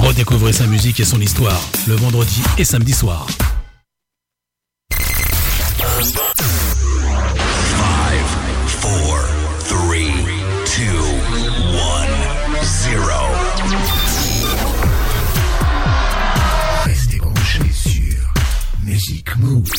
Redécouvrez sa musique et son histoire le vendredi et samedi soir. Restez branchés sur Music Move.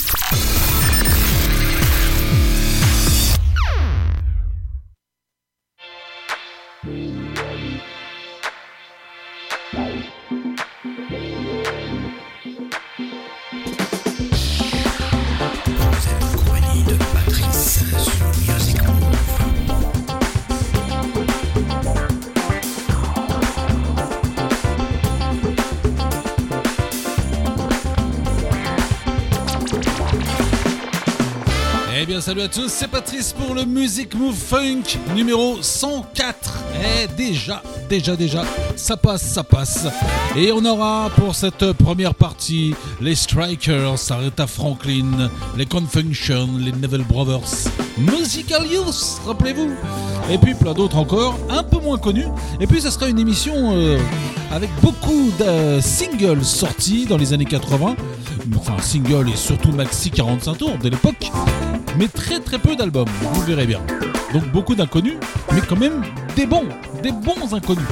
Salut à tous, c'est Patrice pour le Music Move Funk numéro 104. Eh déjà, déjà, déjà, ça passe, ça passe. Et on aura pour cette première partie les Strikers, Aretha Franklin, les Confunction, les Neville Brothers, Musical Youth, rappelez-vous. Et puis plein d'autres encore, un peu moins connus. Et puis ça sera une émission euh, avec beaucoup de singles sortis dans les années 80. Enfin, single et surtout maxi 45 tours de l'époque mais très très peu d'albums, vous le verrez bien. Donc beaucoup d'inconnus, mais quand même des bons, des bons inconnus.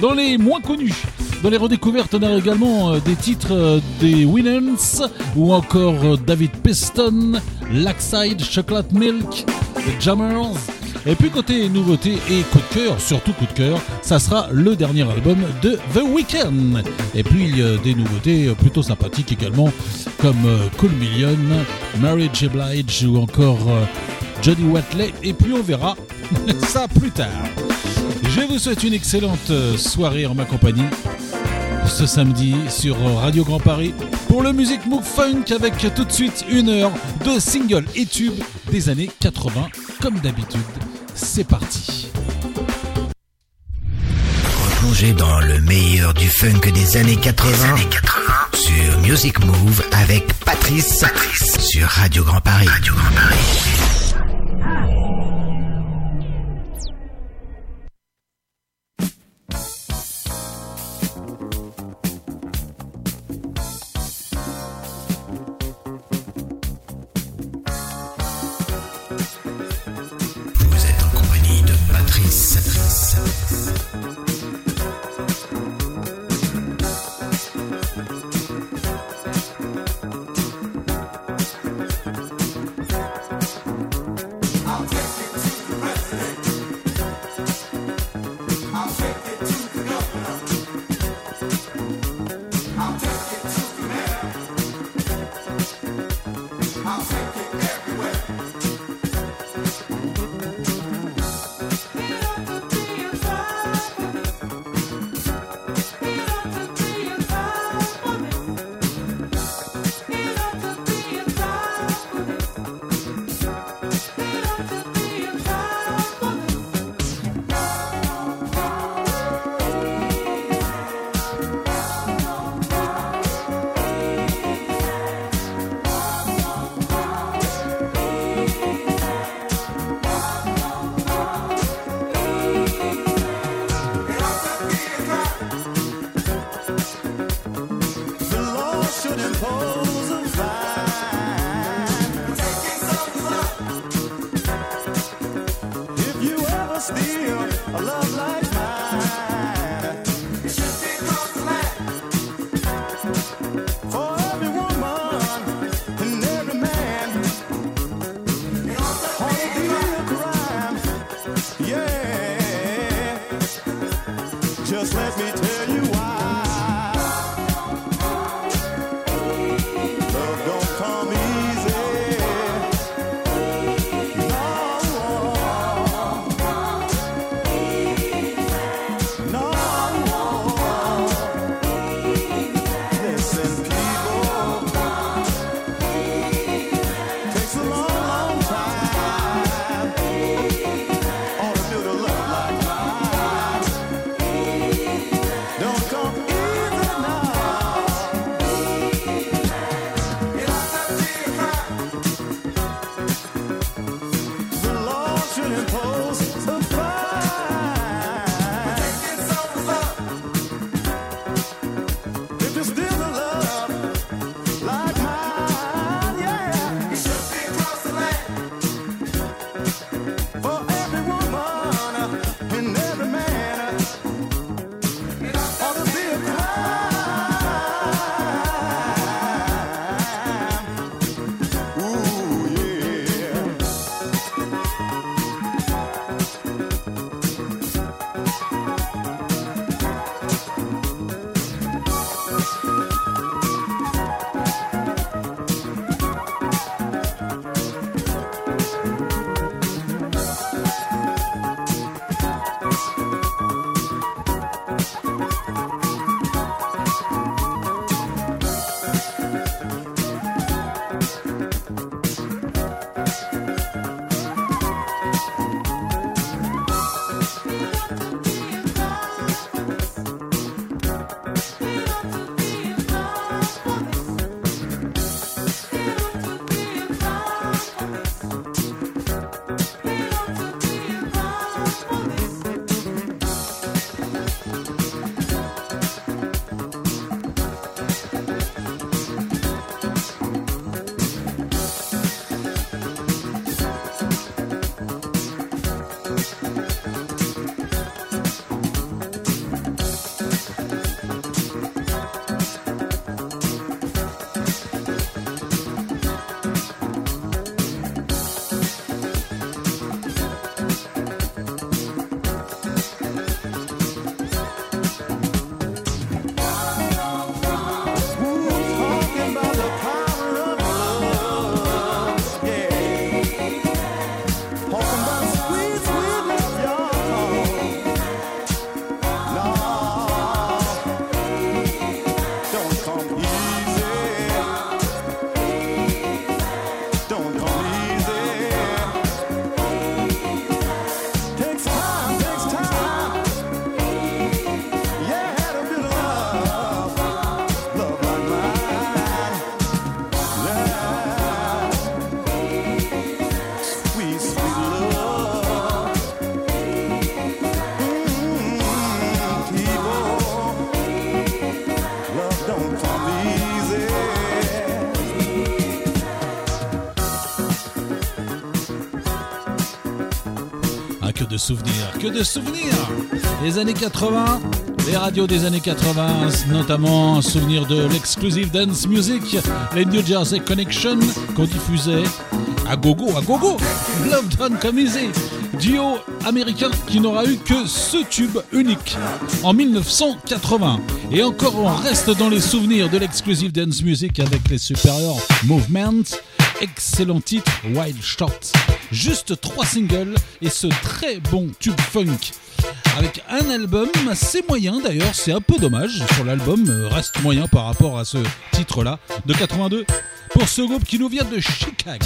Dans les moins connus, dans les redécouvertes, on a également euh, des titres euh, des Winans ou encore euh, David Piston, Lackside, Chocolate Milk, The Jammers. Et puis côté nouveauté et coup de cœur, surtout coup de cœur, ça sera le dernier album de The Weeknd. Et puis euh, des nouveautés plutôt sympathiques également, comme euh, Cool Million, Mary J. Blige ou encore euh, Johnny Watley. Et puis on verra ça plus tard. Je vous souhaite une excellente soirée en ma compagnie ce samedi sur Radio Grand Paris pour le Music Move Funk avec tout de suite une heure de singles et tubes des années 80 comme d'habitude. C'est parti. Replongez dans le meilleur du funk des années 80, sur Music Move avec Patrice, sur Grand Paris. Radio Grand Paris. Que de souvenirs Les années 80, les radios des années 80, notamment un souvenir de l'exclusive dance music, les New Jersey Connection, qu'on diffusait à gogo, à gogo Love Don't Come Easy Duo américain qui n'aura eu que ce tube unique en 1980. Et encore on reste dans les souvenirs de l'exclusive dance music avec les supérieurs Movement. Excellent titre, Wild Short. Juste trois singles et ce très bon tube funk avec un album assez moyen d'ailleurs, c'est un peu dommage sur l'album, euh, reste moyen par rapport à ce titre-là de 82 pour ce groupe qui nous vient de Chicago.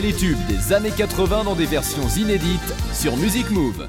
Les tubes des années 80 dans des versions inédites sur Music Move.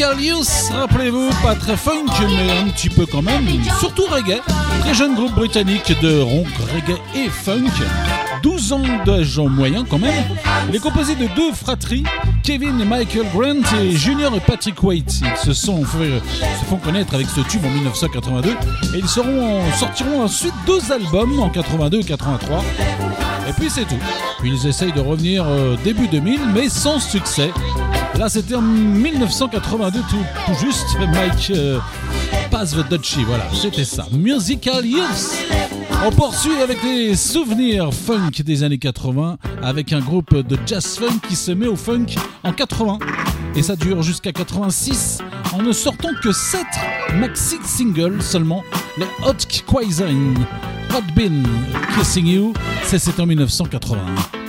Youth, rappelez-vous, pas très funk, mais un petit peu quand même, surtout reggae. Très jeune groupe britannique de rock, reggae et funk. 12 ans d'âge en moyen quand même. Il est composé de deux fratries, Kevin et Michael Grant et Junior et Patrick Waite. Ils se, font connaître avec ce tube en 1982 et ils sortiront ensuite deux albums en 82 et 83. Et puis c'est tout. Puis ils essayent de revenir euh, début 2000, mais sans succès. Là, c'était en 1982, tout, juste. Mike euh, the Dutchie, voilà, c'était ça. Musical Youth. On poursuit avec des souvenirs funk des années 80, avec un groupe de jazz funk qui se met au funk en 80. Et ça dure jusqu'à 86, en ne sortant que 7 maxi singles seulement, les Hot Quaisine. Hot Bin Kissing You, c'est en 1981.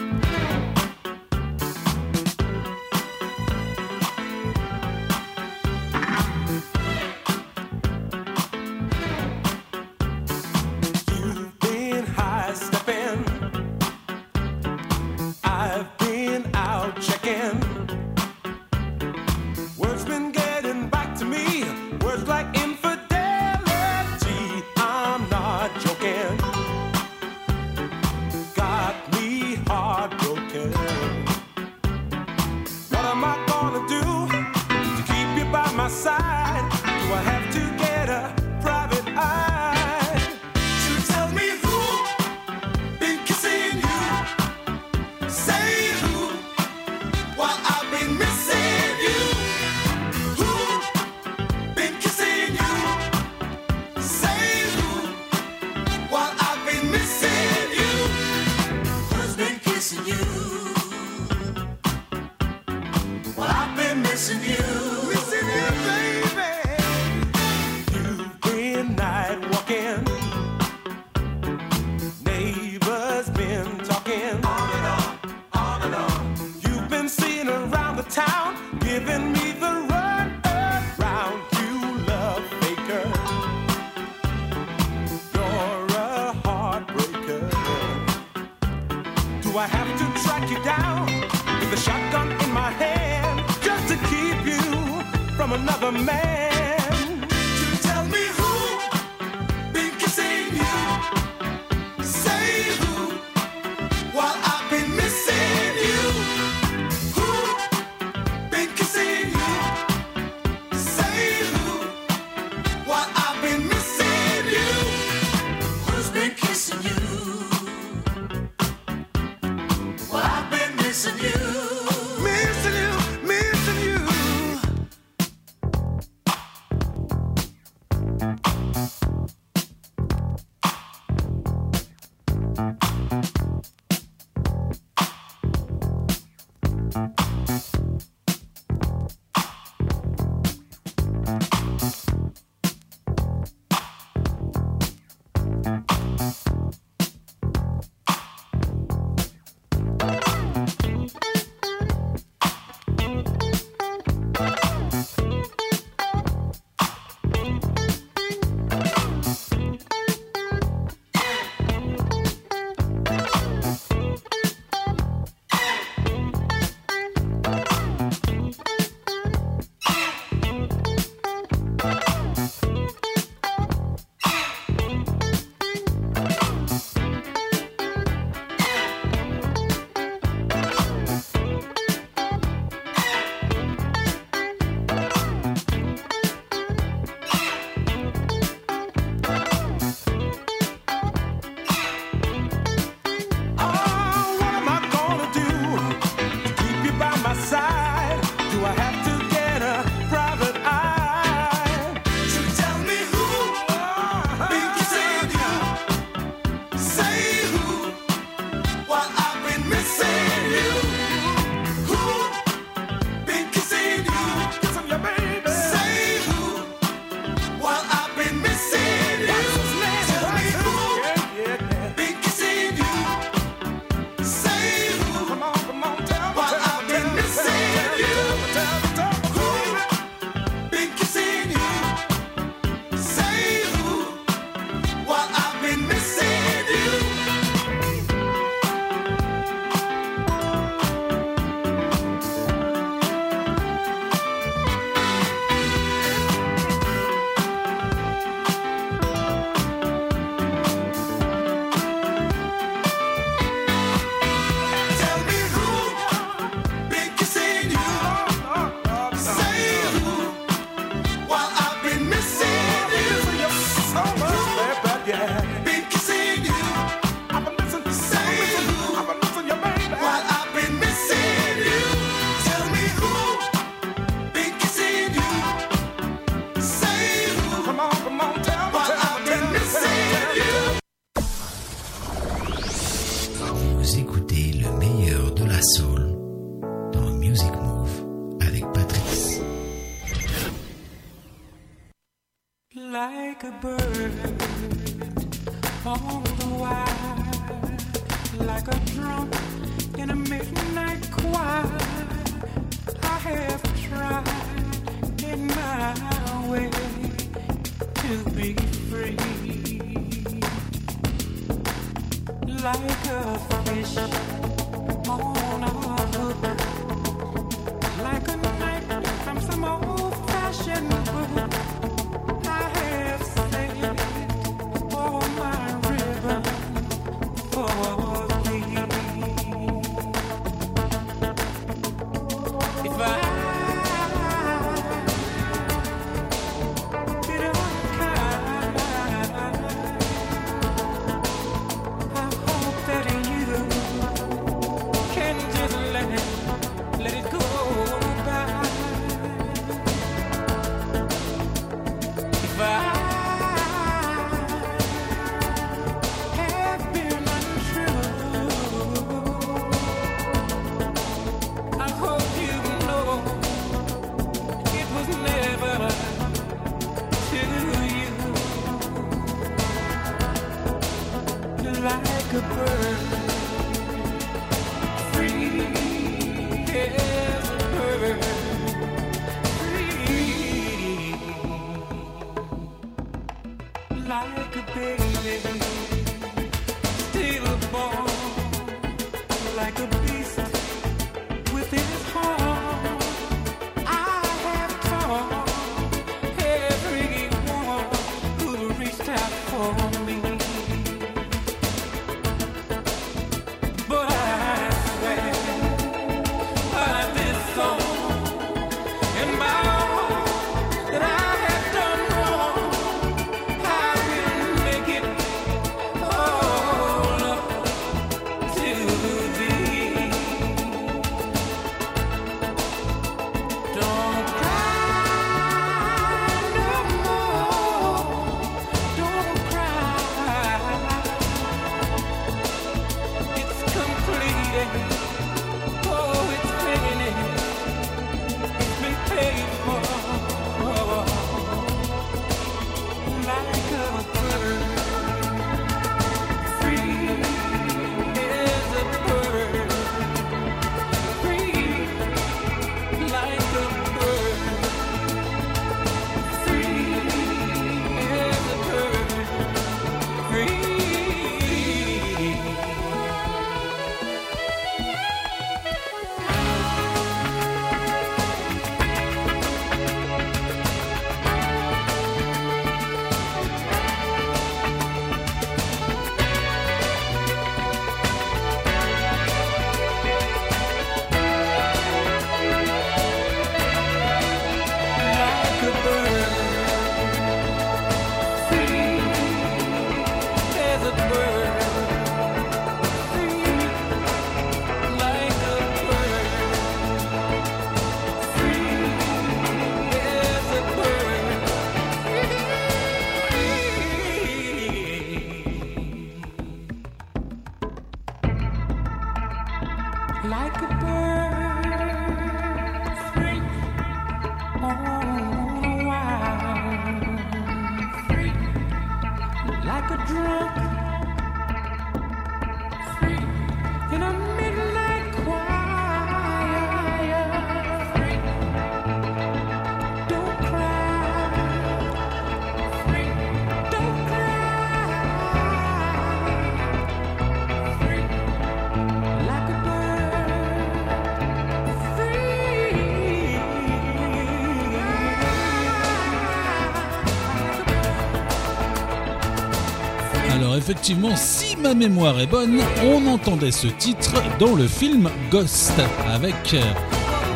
effectivement, si ma mémoire est bonne, on entendait ce titre dans le film Ghost avec euh,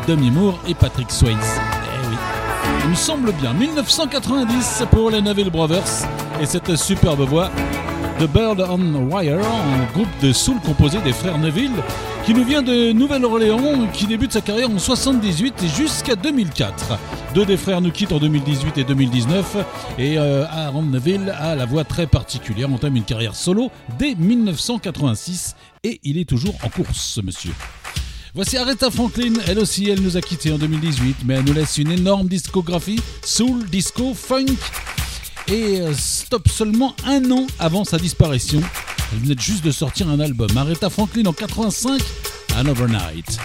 Demi Moore et Patrick Swayze. Eh oui, il me semble bien, 1990 pour les Neville Brothers et cette superbe voix The Bird on Wire, un groupe de soul composé des frères Neville, qui nous vient de Nouvelle-Orléans, qui débute sa carrière en 78 et jusqu'à 2004. Deux des frères nous quittent en 2018 et 2019 et euh, Aaron Neville a la voix très particulière, entame une carrière solo dès 1986 et il est toujours en course, ce monsieur. Voici Aretha Franklin, elle aussi, elle nous a quittés en 2018, mais elle nous laisse une énorme discographie, soul, disco, funk, et euh, stop seulement un an avant sa disparition. Elle venait juste de sortir un album, Aretha Franklin en 85, Another Night.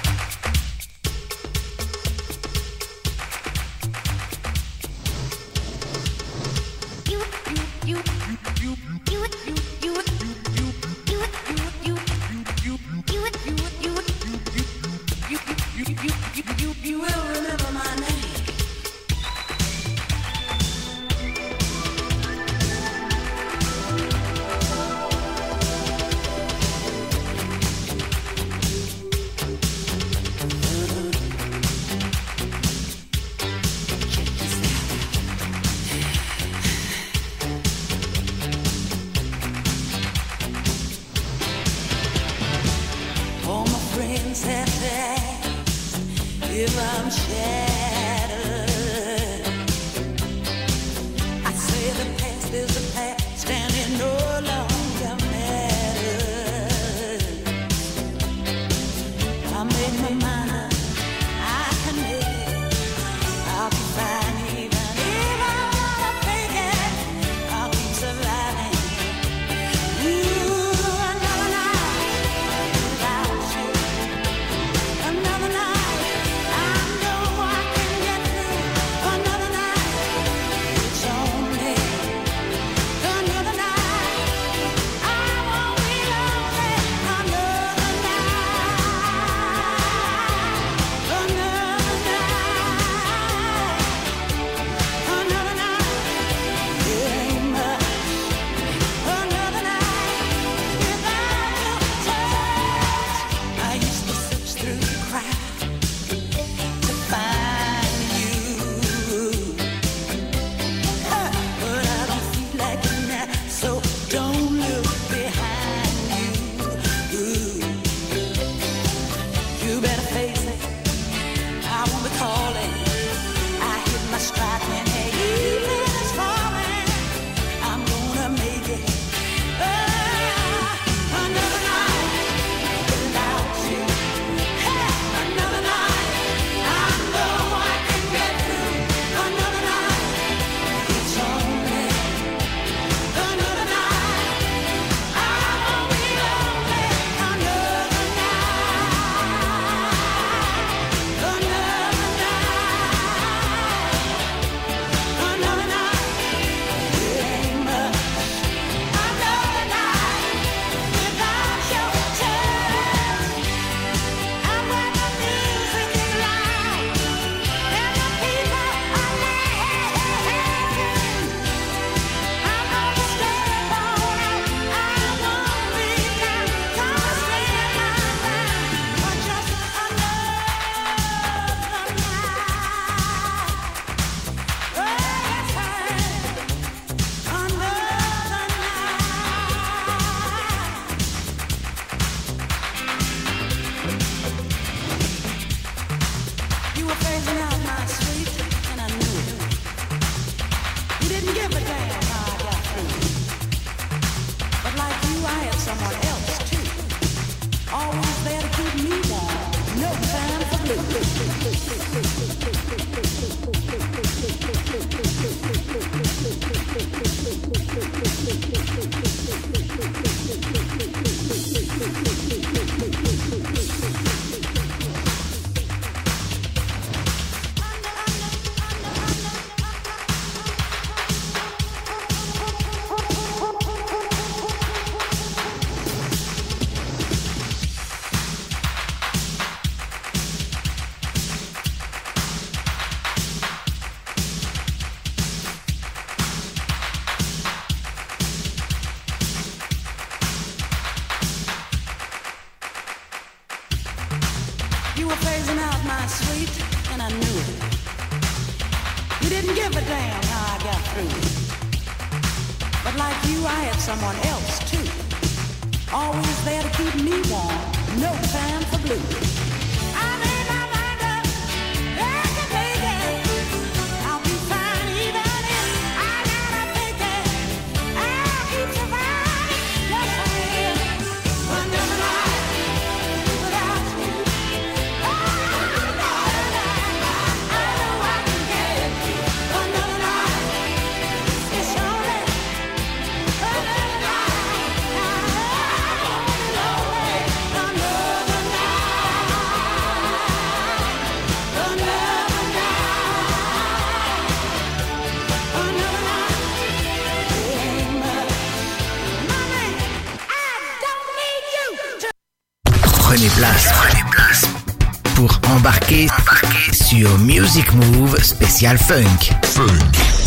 sur Music Move spécial funk. Funk.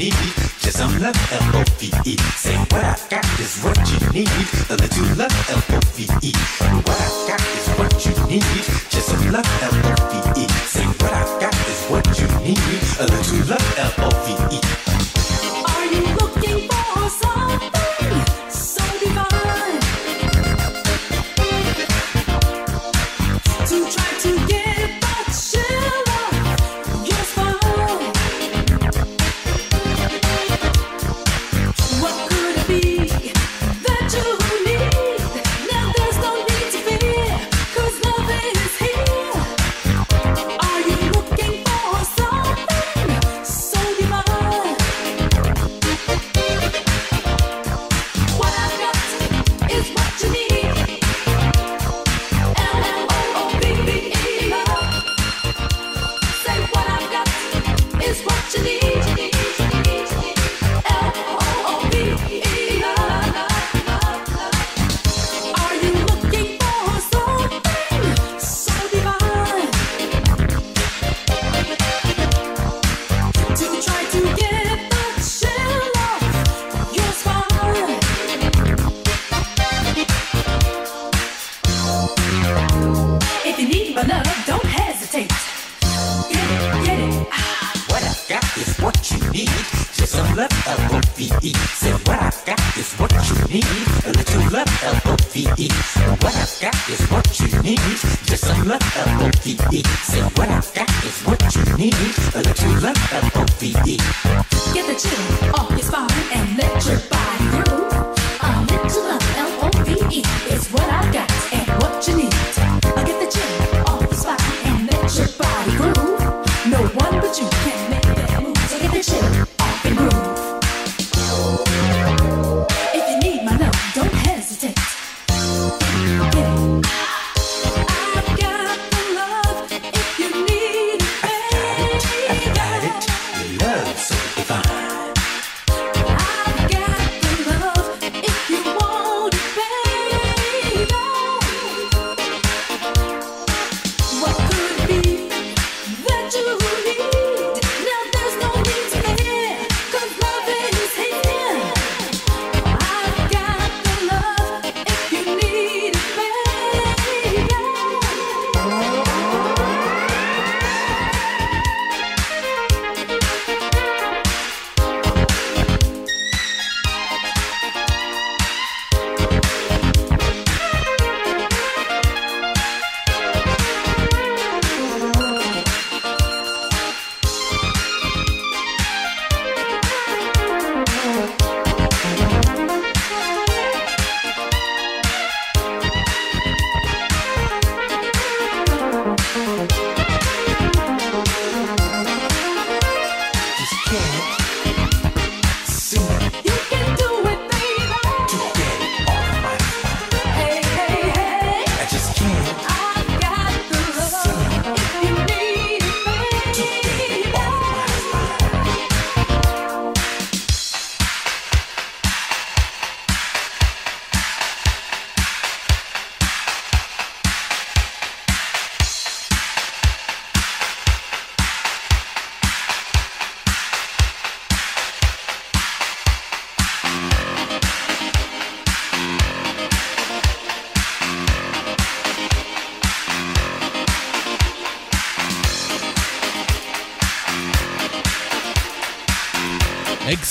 you. Just some love, L-O-V-E. Say what I got is what you need. A little love, L-O-V-E. What I got is what you need. Just some love, L-O-V-E. Say what I got is what you need. A little love, L-O-V-E.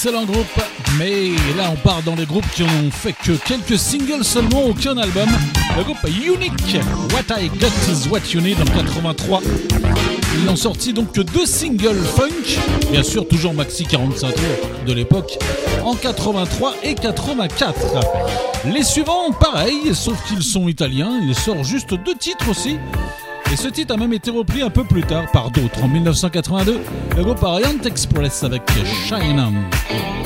Excellent groupe, mais là on part dans les groupes qui n'ont fait que quelques singles seulement, aucun album. Le groupe Unique, What I Got Is What You Need en 83. Ils n'ont sorti donc que deux singles funk, bien sûr toujours maxi 45 tours de l'époque, en 83 et 84. Les suivants, pareil, sauf qu'ils sont italiens, il sort juste deux titres aussi. Et ce titre a même été repris un peu plus tard par d'autres. En 1982, le groupe Orient Express avec Shine.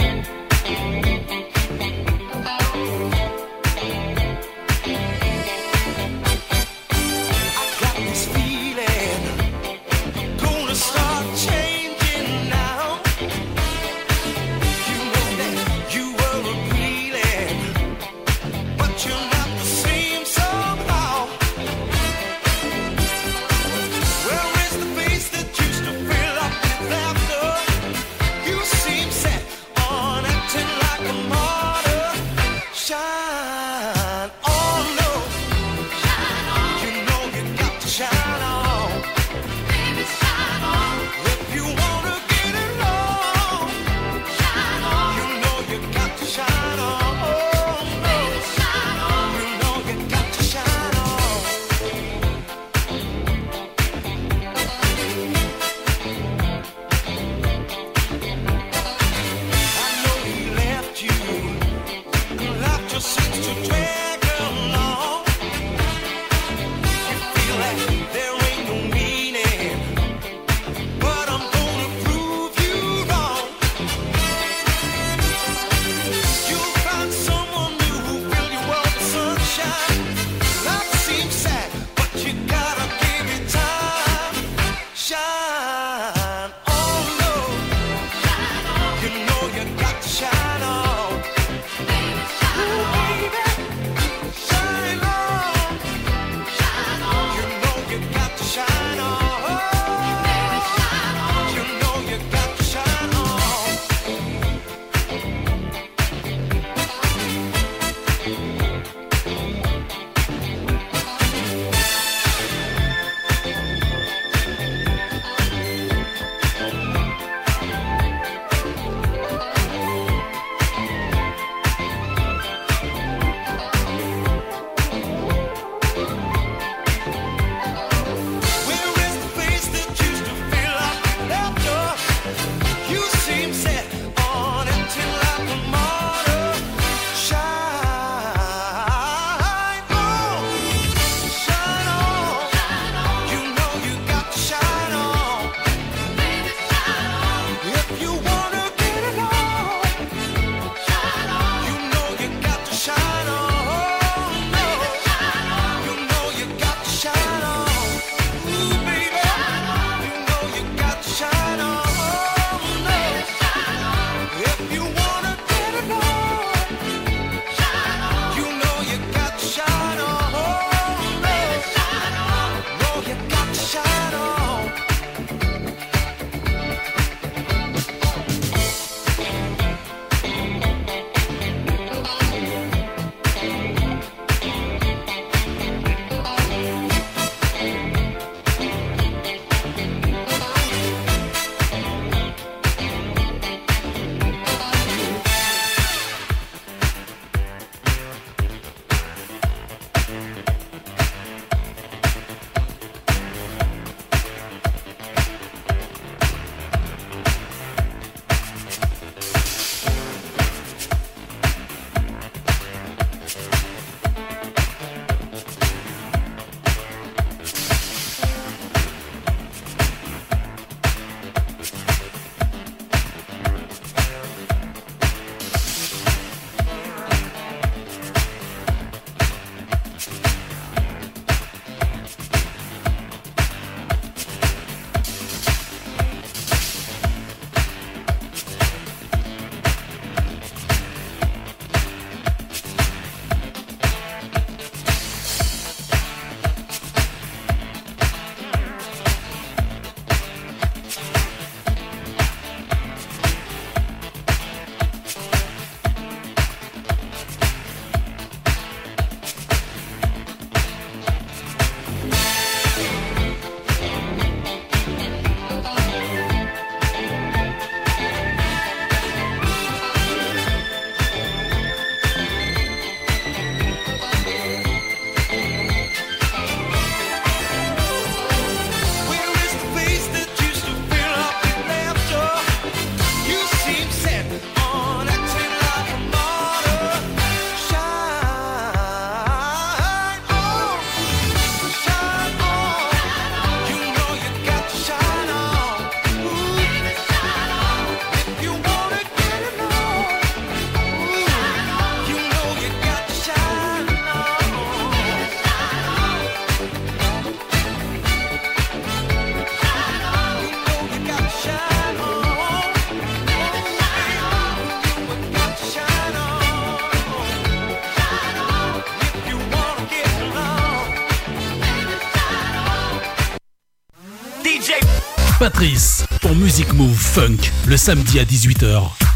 Pour Music Move Funk le samedi à 18h.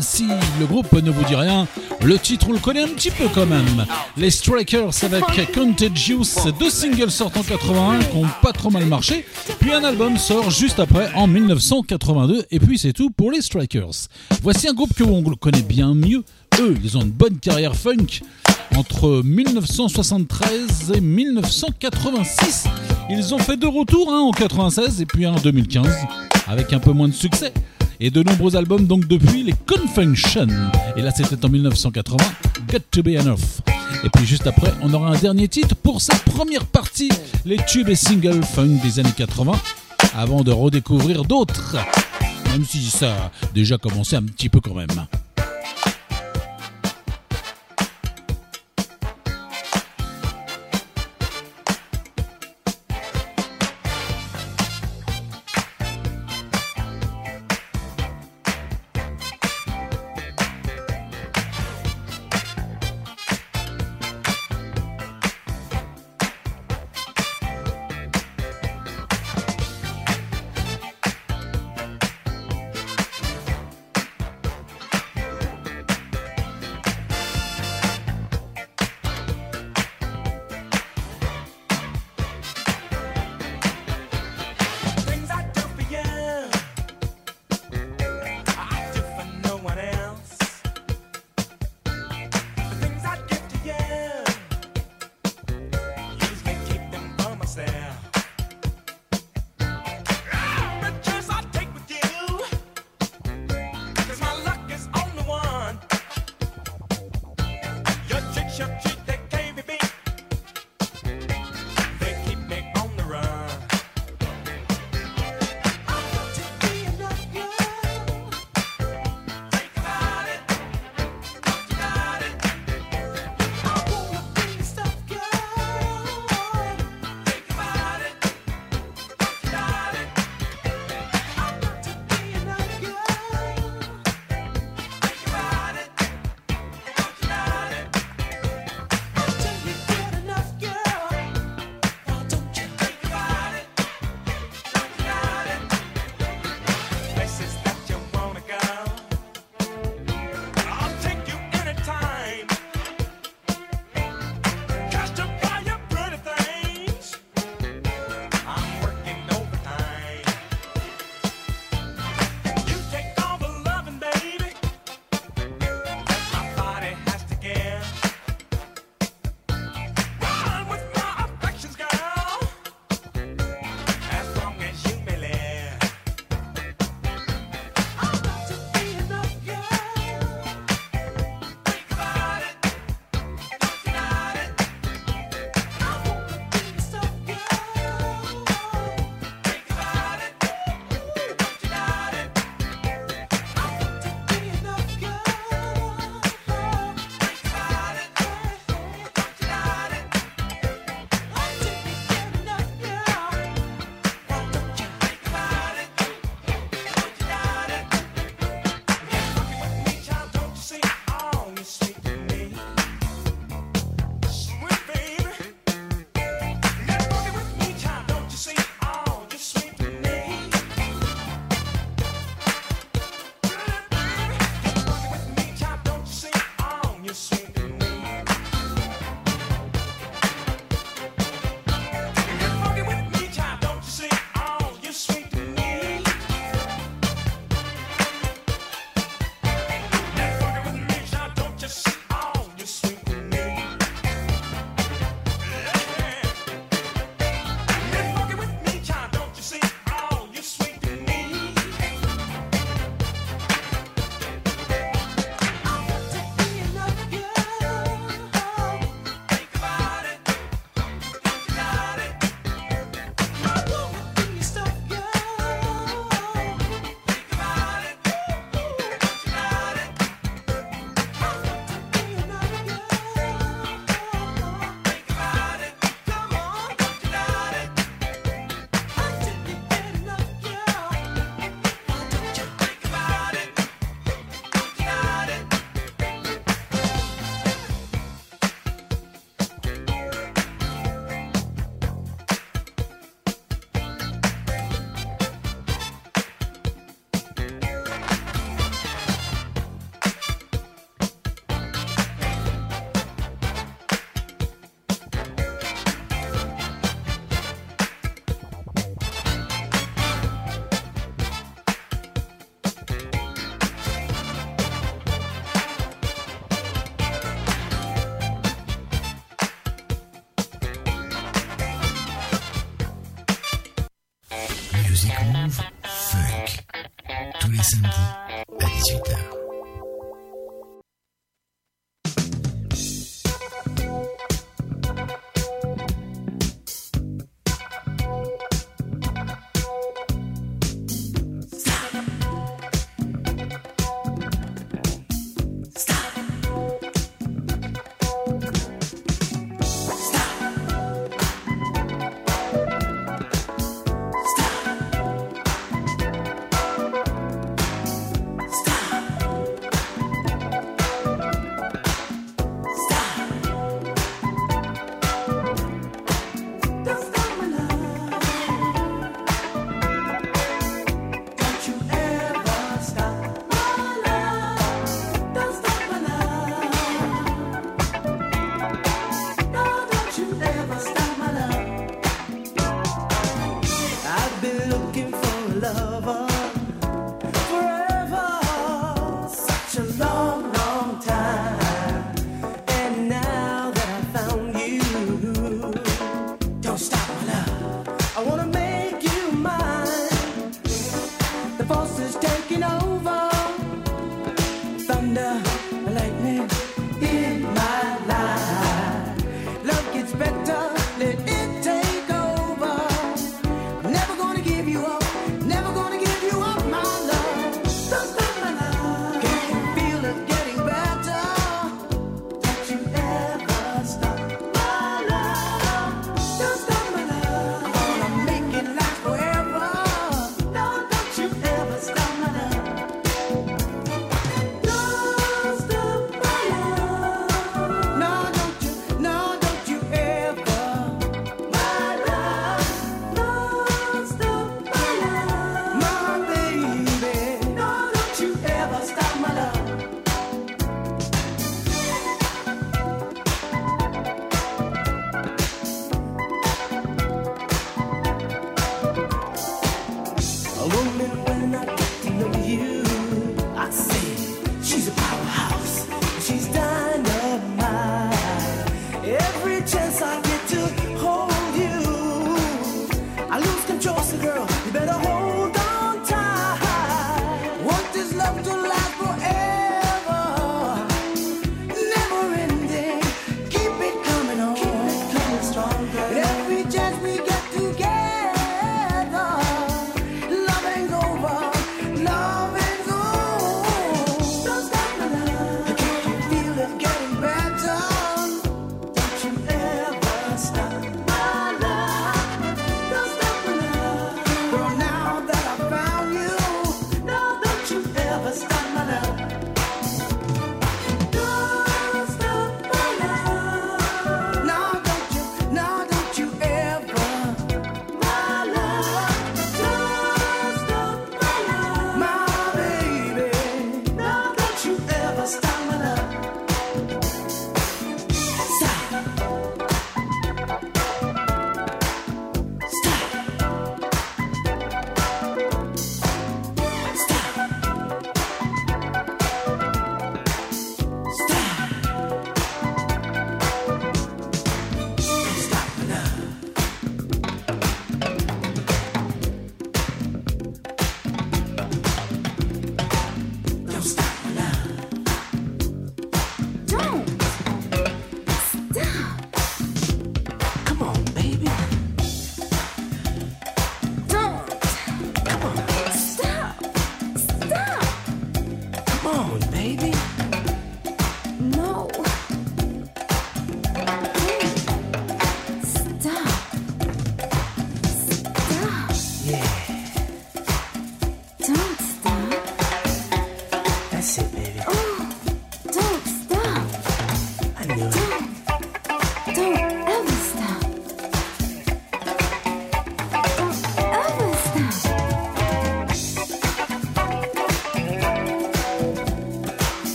Si le groupe ne vous dit rien, le titre on le connaît un petit peu quand même. Les Strikers avec Contagious, deux singles sortent en 81 qui ont pas trop mal marché, puis un album sort juste après en 1982, et puis c'est tout pour les Strikers. Voici un groupe que on connaît bien mieux. Eux, ils ont une bonne carrière funk. Entre 1973 et 1986, ils ont fait deux retours, un en 96 et puis un en 2015, avec un peu moins de succès et de nombreux albums donc depuis les Confunction. Et là c'était en 1980, Got to be enough. Et puis juste après, on aura un dernier titre pour cette première partie, les tubes et singles funk des années 80, avant de redécouvrir d'autres. Même si ça a déjà commencé un petit peu quand même.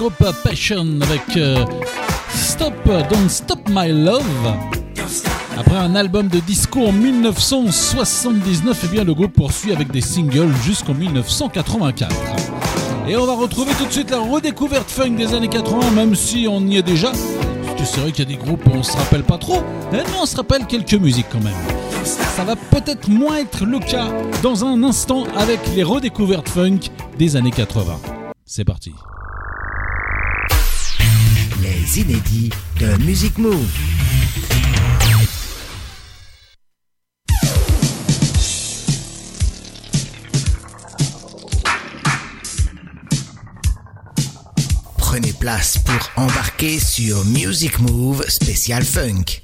groupe Passion avec euh, Stop, Don't Stop My Love. Après un album de disco en 1979, eh le groupe poursuit avec des singles jusqu'en 1984. Et on va retrouver tout de suite la redécouverte funk des années 80, même si on y est déjà. C'est vrai qu'il y a des groupes où on se rappelle pas trop, mais on se rappelle quelques musiques quand même. Ça va peut-être moins être le cas dans un instant avec les redécouvertes funk des années 80. C'est parti les inédits de Music Move. Prenez place pour embarquer sur Music Move spécial funk.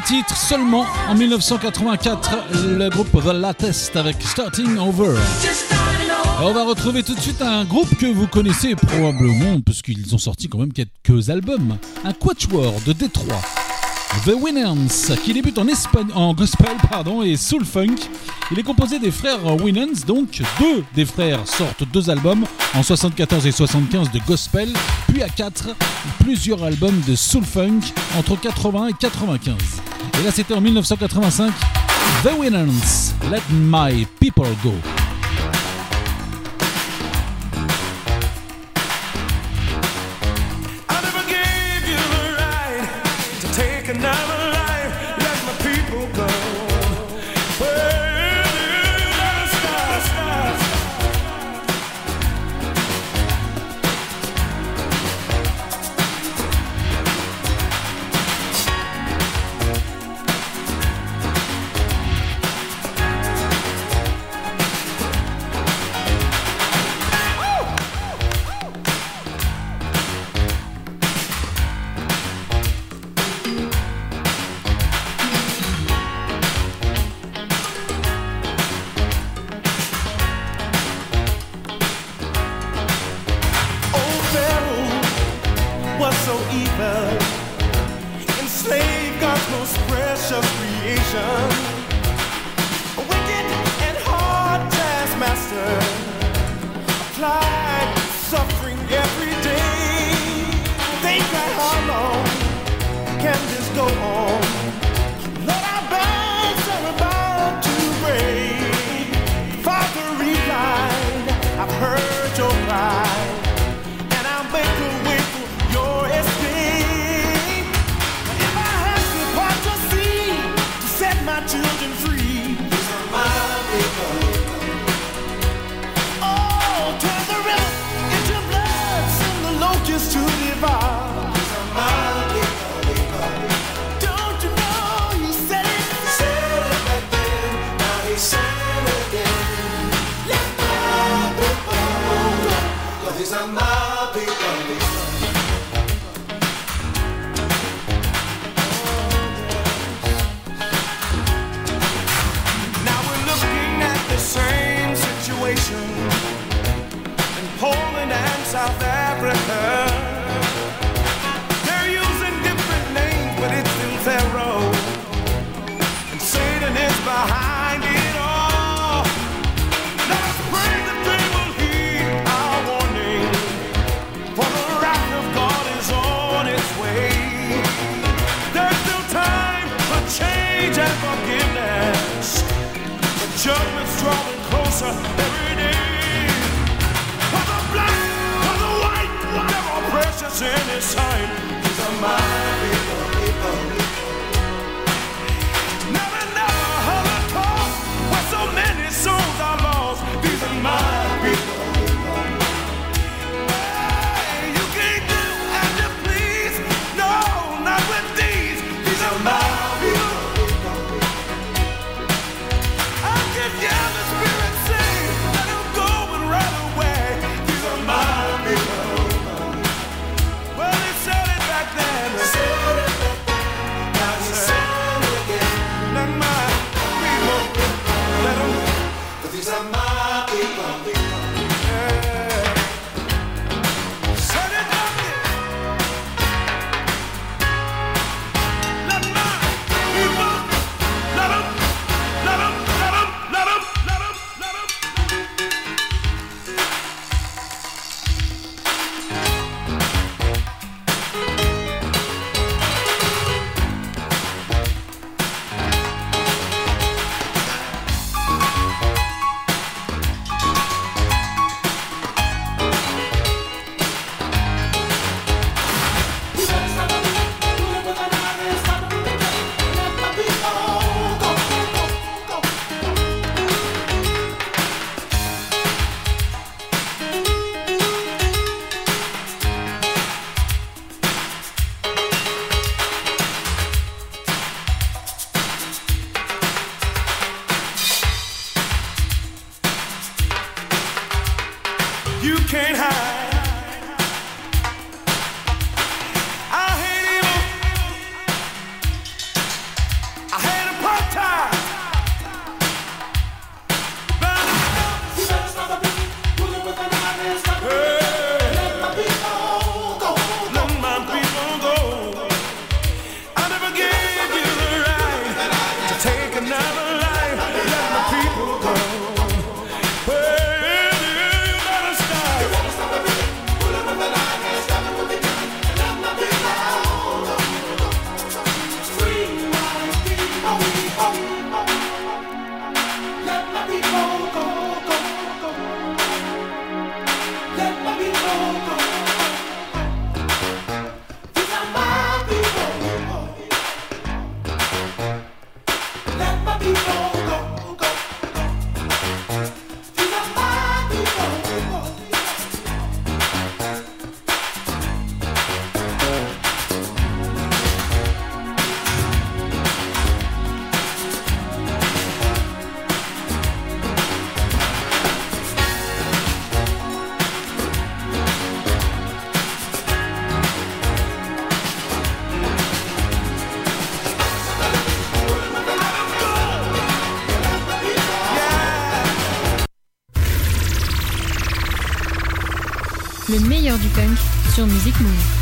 titre seulement en 1984, le groupe The Latest avec Starting Over. On va retrouver tout de suite un groupe que vous connaissez probablement, parce qu'ils ont sorti quand même quelques albums. Un quatuor de Détroit, The Winans, qui débute en, Espagne, en gospel pardon, et soul funk. Il est composé des frères Winans, donc deux des frères sortent deux albums en 74 et 75 de gospel, puis à quatre, plusieurs albums de soul funk entre 80 et 95. Et là, c'était en 1985. The Winners, Let My People Go. Sur Music Move.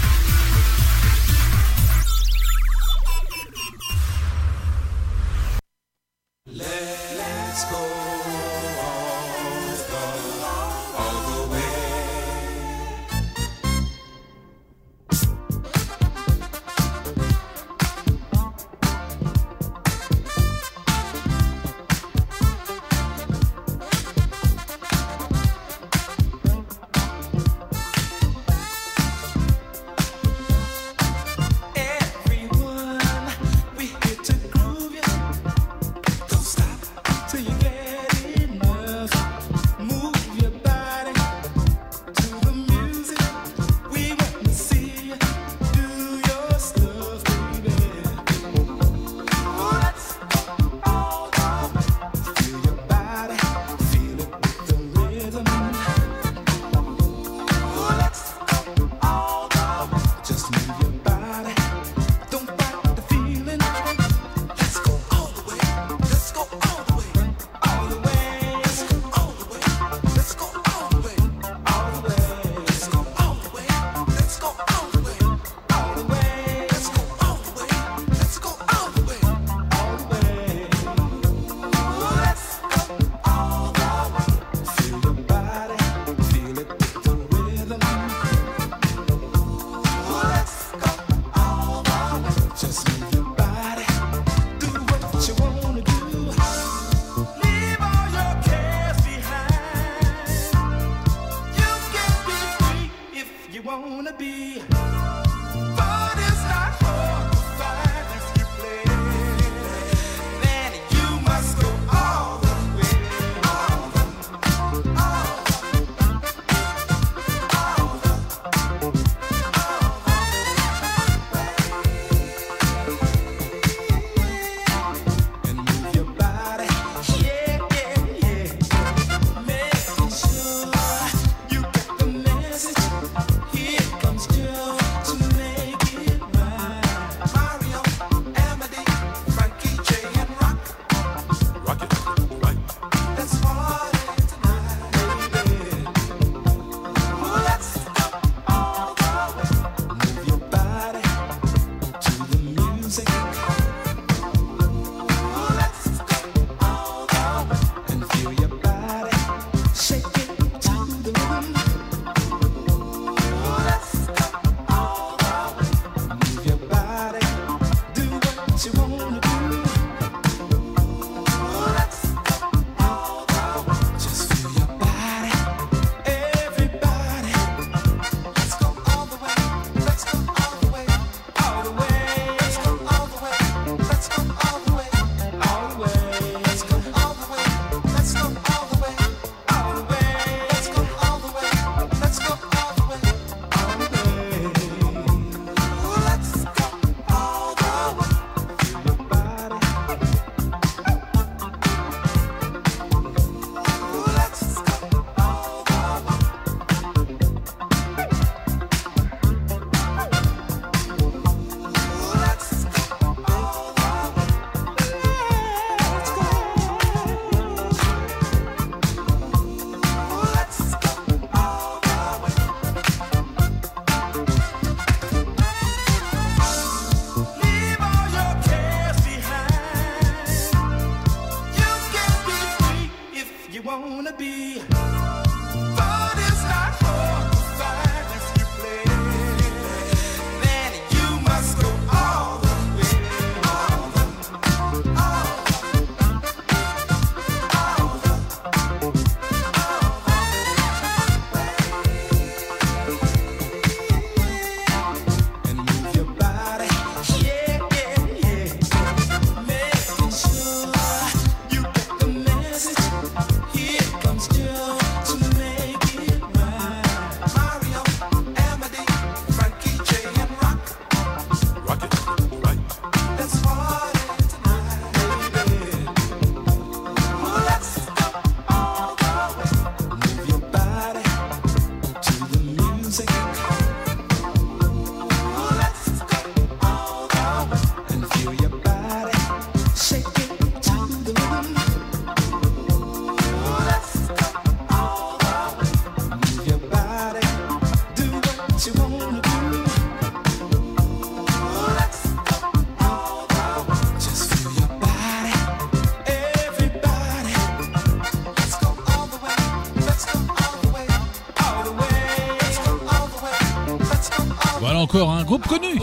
Encore un groupe connu.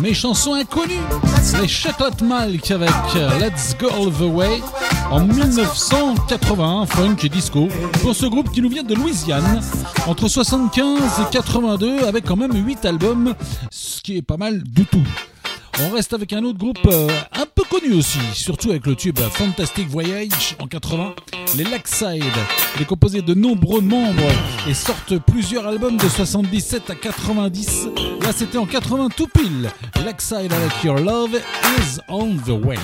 Mes chansons inconnues. Les Chocolate Malk avec euh, Let's Go All The Way en 1981, funk et disco, pour ce groupe qui nous vient de Louisiane, entre 75 et 82, avec quand même 8 albums, ce qui est pas mal du tout. On reste avec un autre groupe euh, un peu connu aussi, surtout avec le tube Fantastic Voyage en 80, les Lakeside. Il est composé de nombreux membres et sortent plusieurs albums de 77 à 90. Là, c'était en 80 tout pile. Lakeside avec Your Love is on the Way.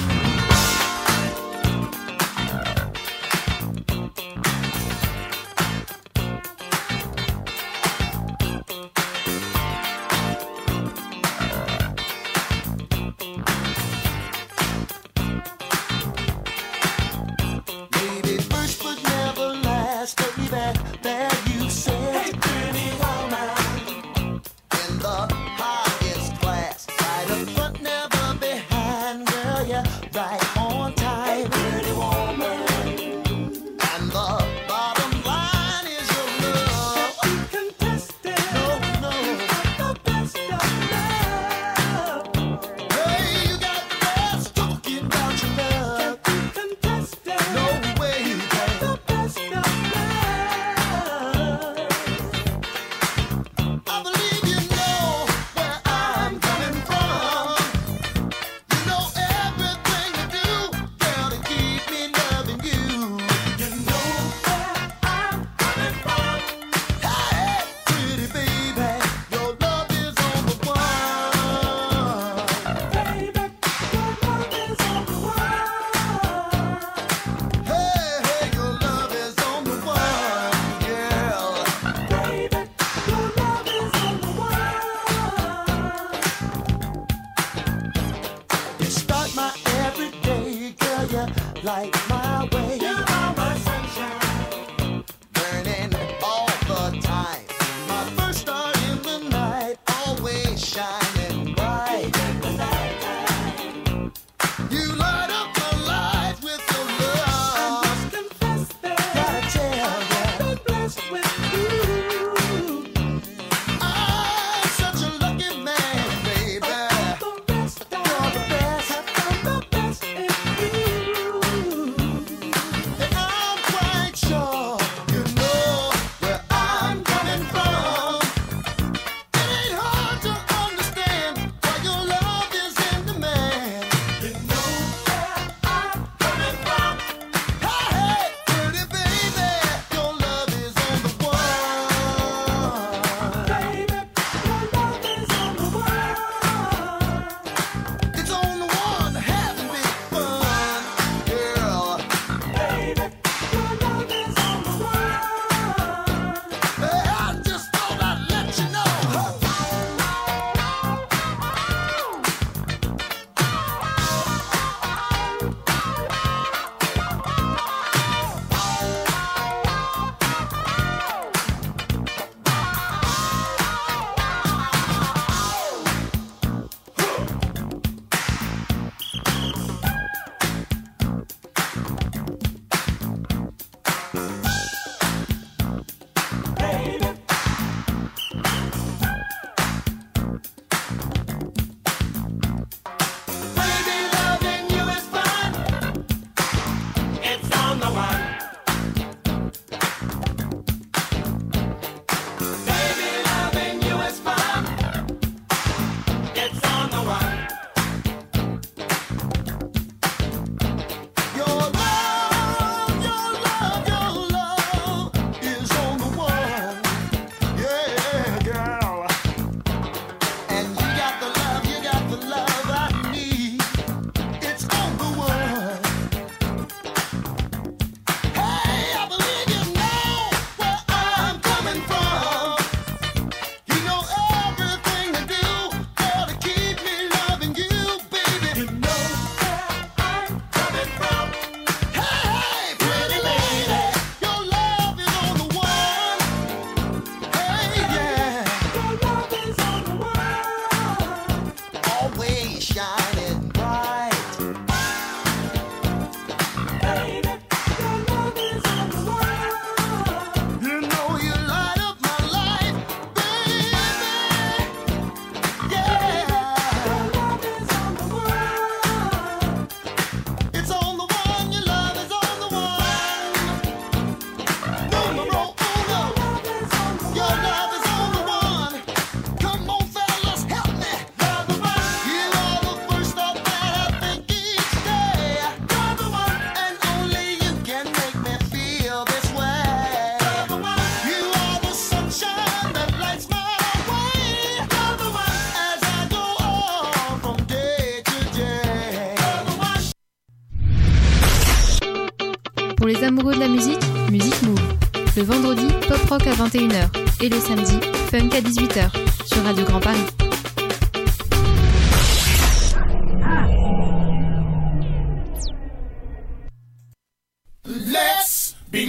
Amoureux de la musique, Musique Move. Le vendredi, pop rock à 21h. Et le samedi, funk à 18h. Sur Radio Grand Paris. Let's be.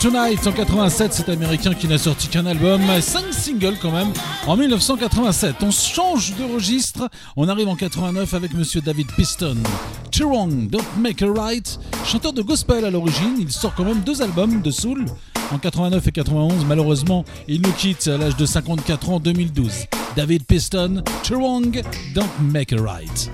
Tonight en 87, cet américain qui n'a sorti qu'un album, 5 singles quand même, en 1987. On change de registre, on arrive en 89 avec monsieur David Piston. Two Wrong, Don't Make a Right, chanteur de gospel à l'origine, il sort quand même deux albums de soul en 89 et 91. Malheureusement, il nous quitte à l'âge de 54 ans en 2012. David Piston, Two Wrong, Don't Make a Right.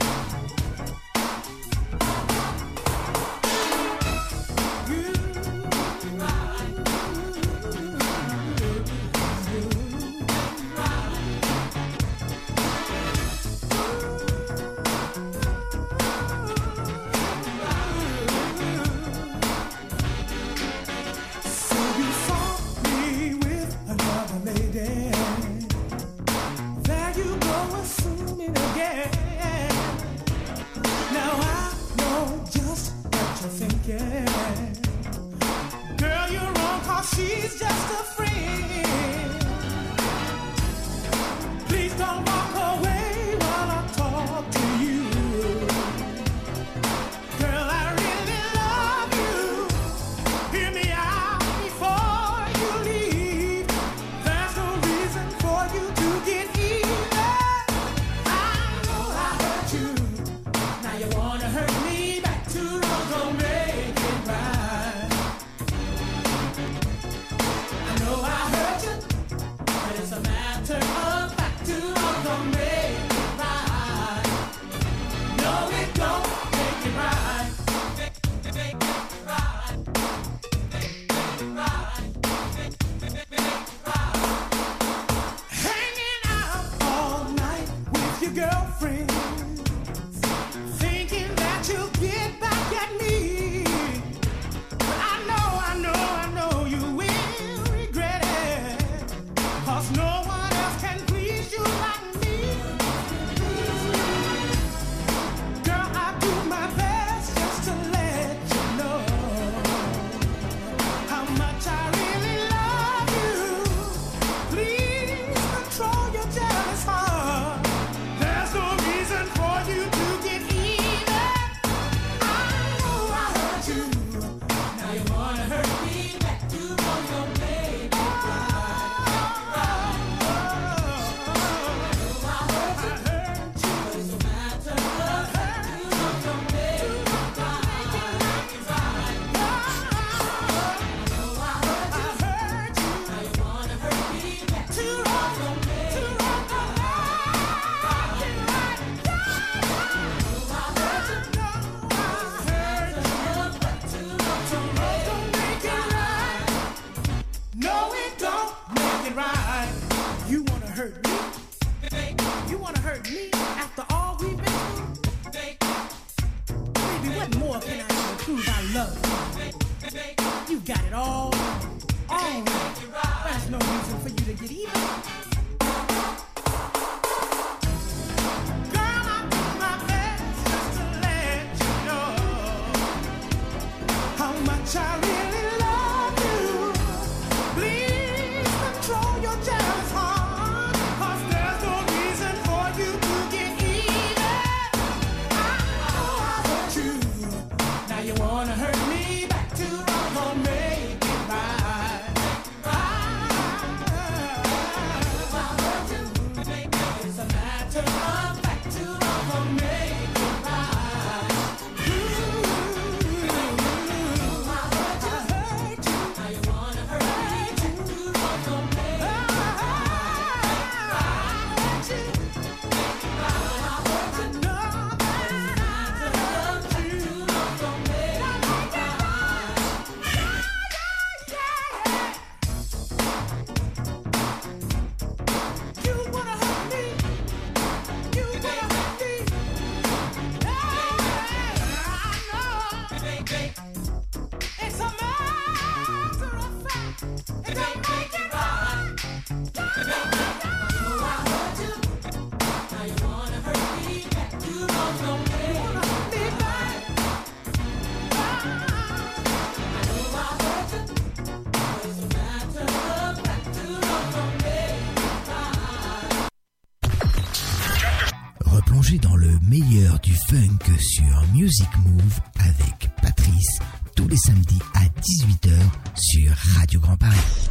Radio Grand Paris.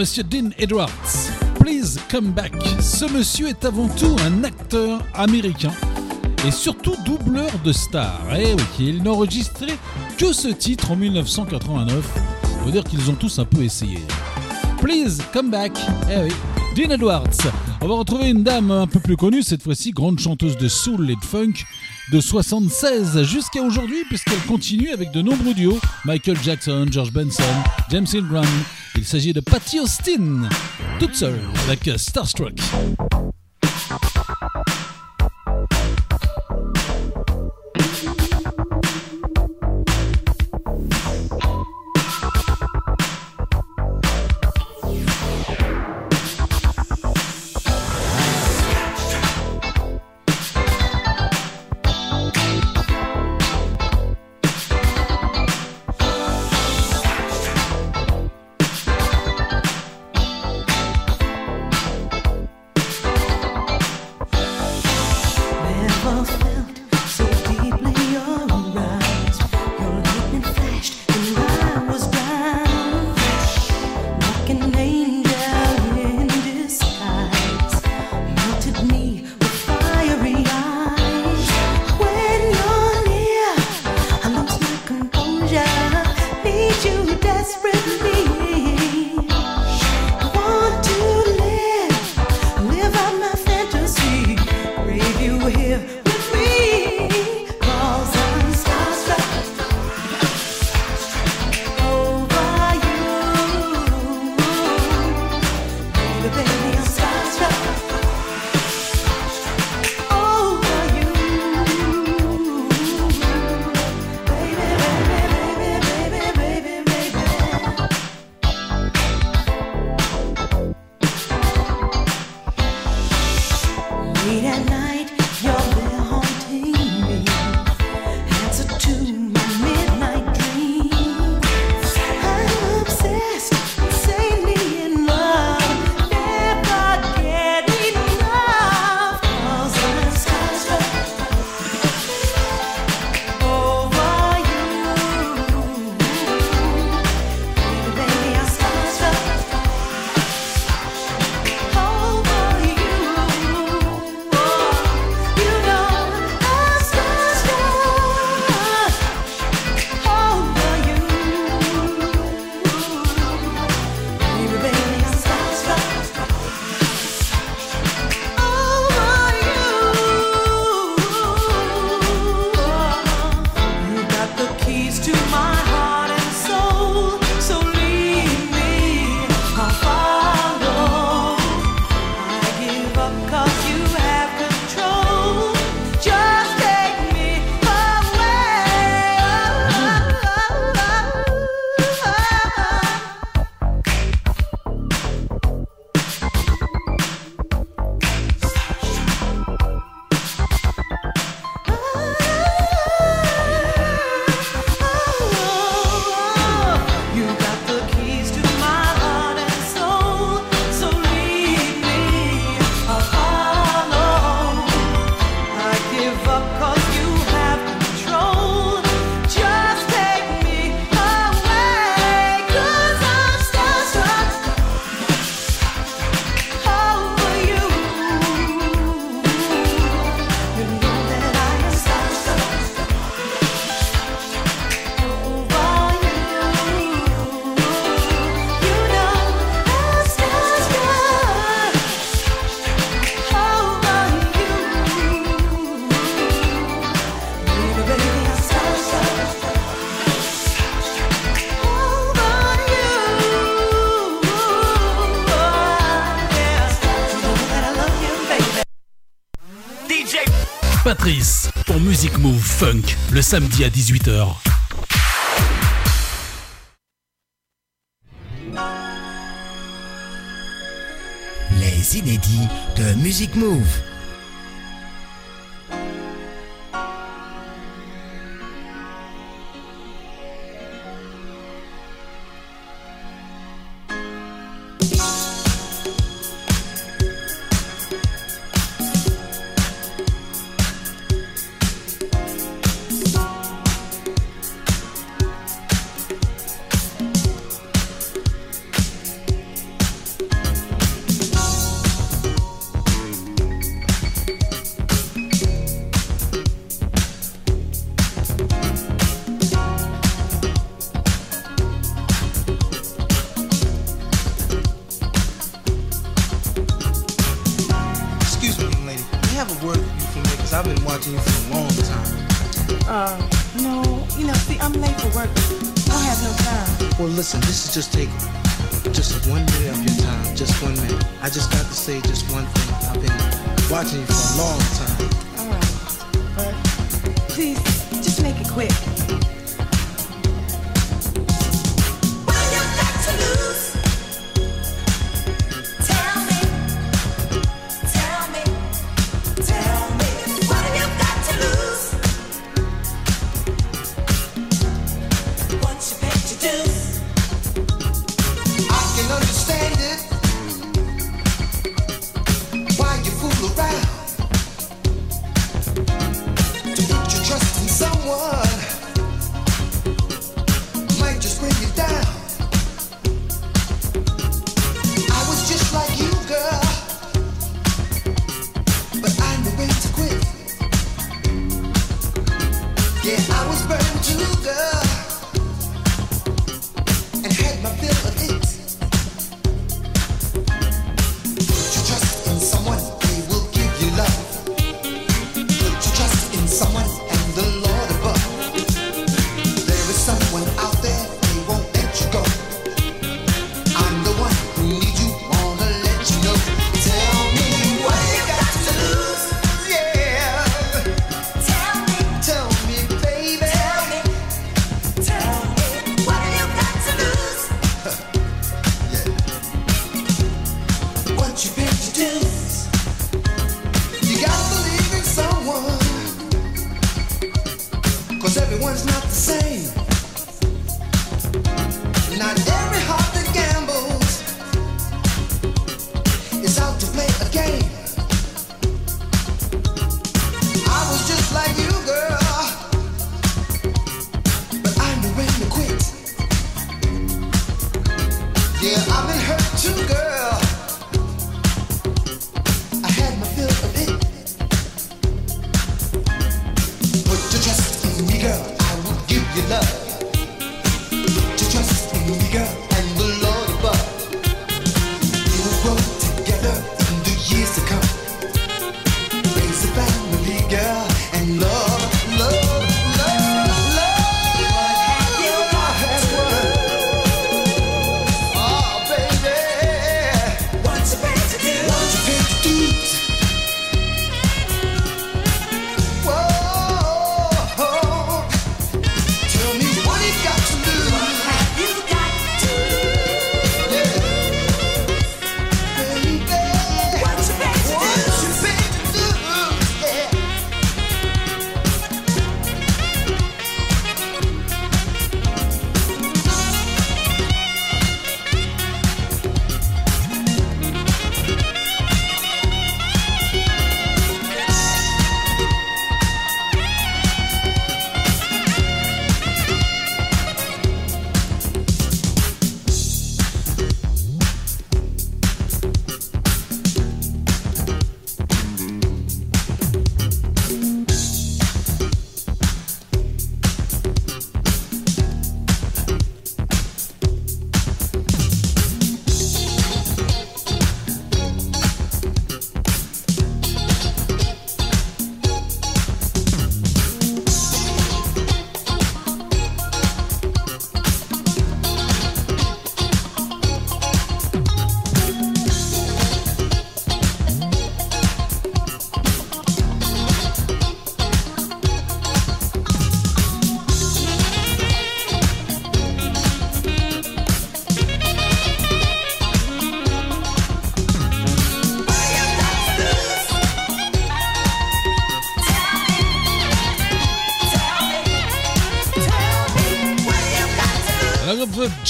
Monsieur Dean Edwards, Please Come Back. Ce monsieur est avant tout un acteur américain et surtout doubleur de stars. Eh oui, il n'enregistrait que ce titre en 1989 On peut dire qu'ils ont tous un peu essayé. Please come back. Eh oui. Dean Edwards. On va retrouver une dame un peu plus connue, cette fois-ci grande chanteuse de soul et de funk de 76 jusqu'à aujourd'hui puisqu'elle continue avec de nombreux duos. Michael Jackson, George Benson, James Ingram. Il s'agit de Patty Austin, toute seule avec Starstruck. Funk, le samedi à 18h. Les inédits de Music Move. Please, just make it quick.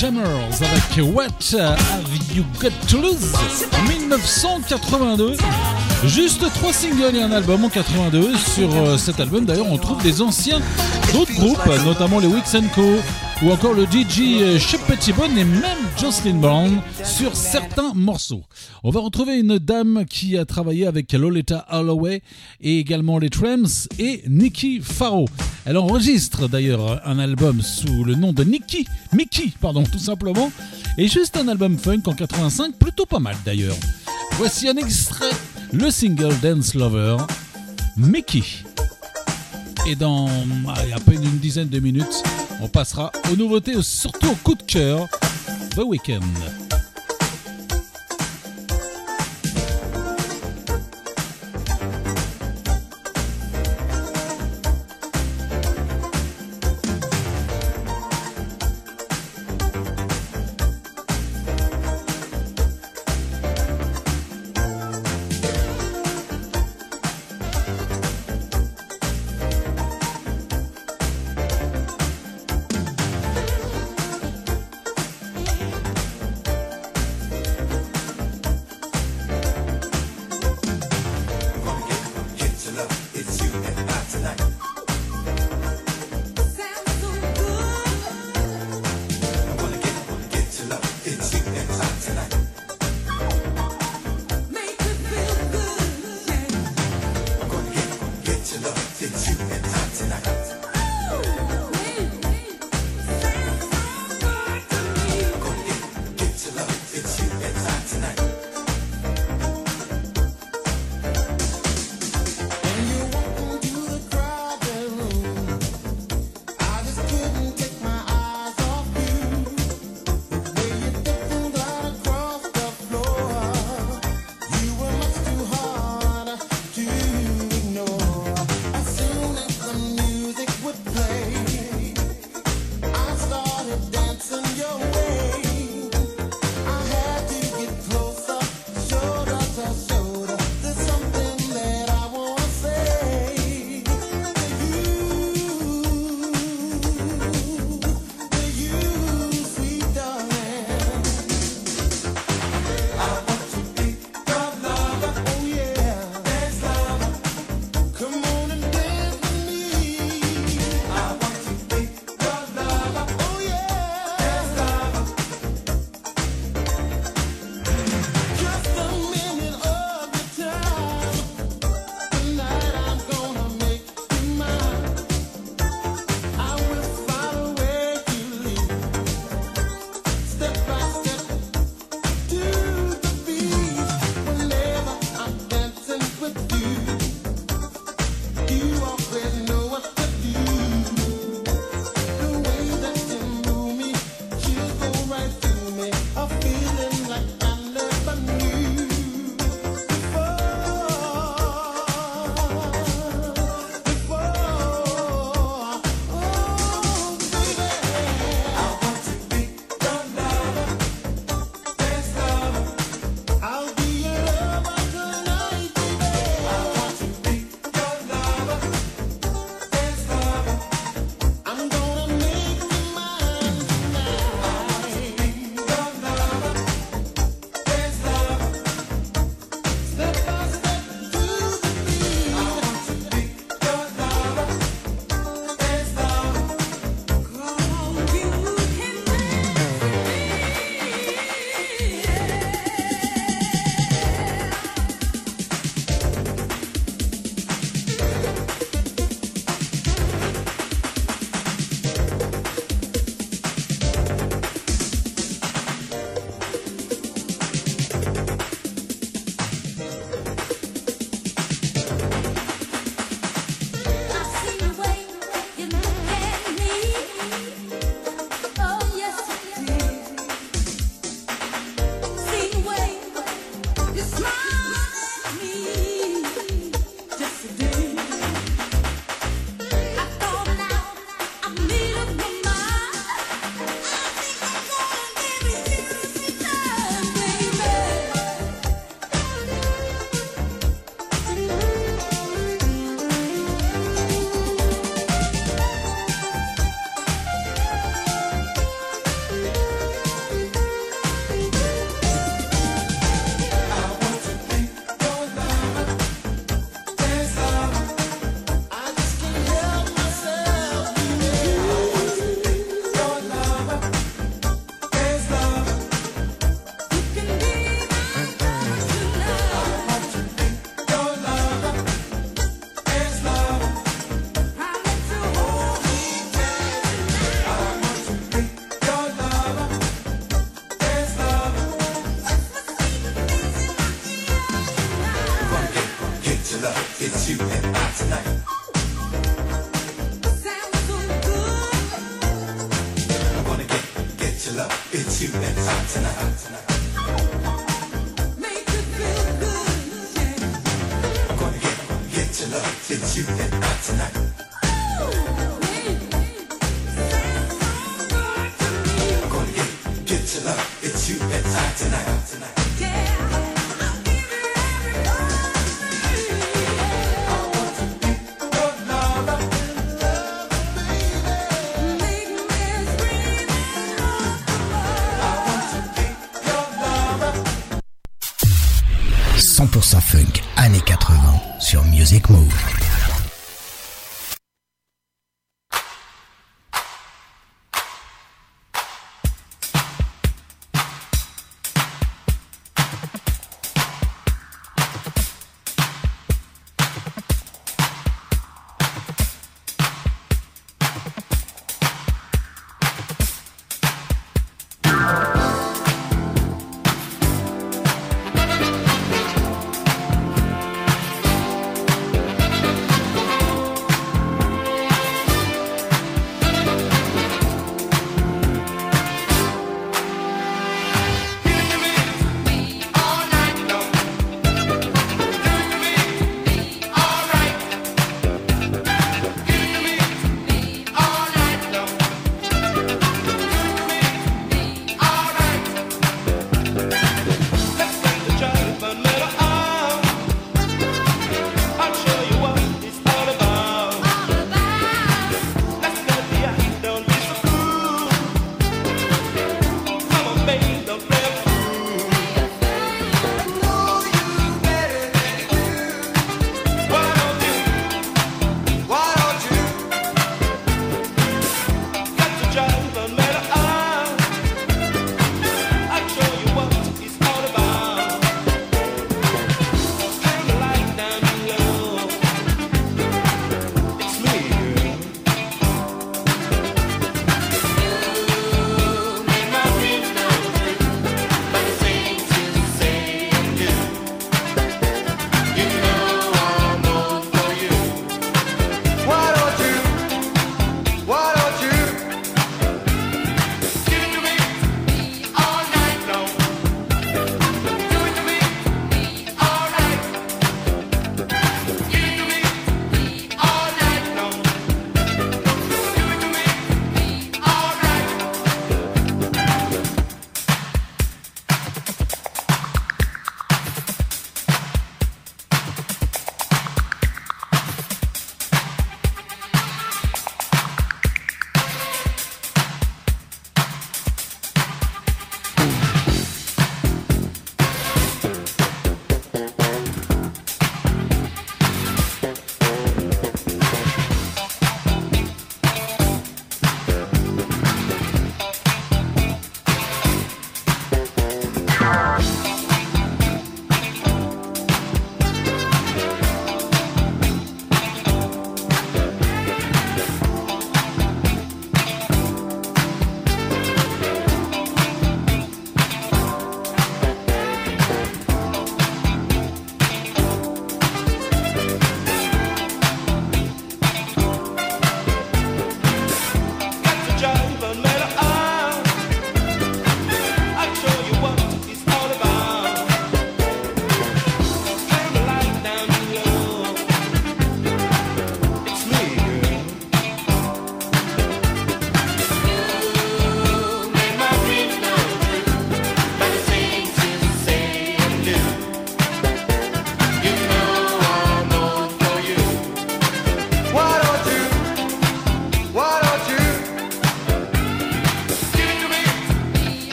Jammers avec What Have You Got to Lose en 1982. Juste trois singles et un album en 82. Sur euh, cet album, d'ailleurs, on trouve des anciens d'autres groupes, notamment les Wicks Co. ou encore le DJ euh, Chip Pettibone et même Jocelyn Brown sur certains morceaux. On va retrouver une dame qui a travaillé avec Lolita Holloway et également les Trams et Nikki Farrow. Elle enregistre d'ailleurs un album sous le nom de Nikki Mickey, pardon, tout simplement, et juste un album funk en 85, plutôt pas mal d'ailleurs. Voici un extrait, le single Dance Lover, Mickey. Et dans à peine une dizaine de minutes, on passera aux nouveautés, surtout au coup de cœur, The Weeknd.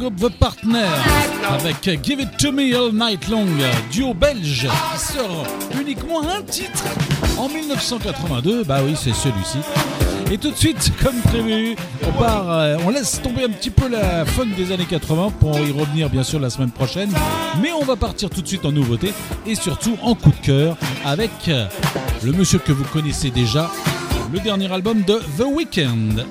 Groupe The Partner avec Give It To Me All Night Long, duo belge qui sort uniquement un titre en 1982. Bah oui, c'est celui-ci. Et tout de suite, comme prévu, on part, euh, on laisse tomber un petit peu la funk des années 80 pour y revenir bien sûr la semaine prochaine. Mais on va partir tout de suite en nouveauté et surtout en coup de cœur avec euh, le monsieur que vous connaissez déjà, le dernier album de The Weeknd.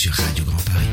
Sur Radio Grand Paris.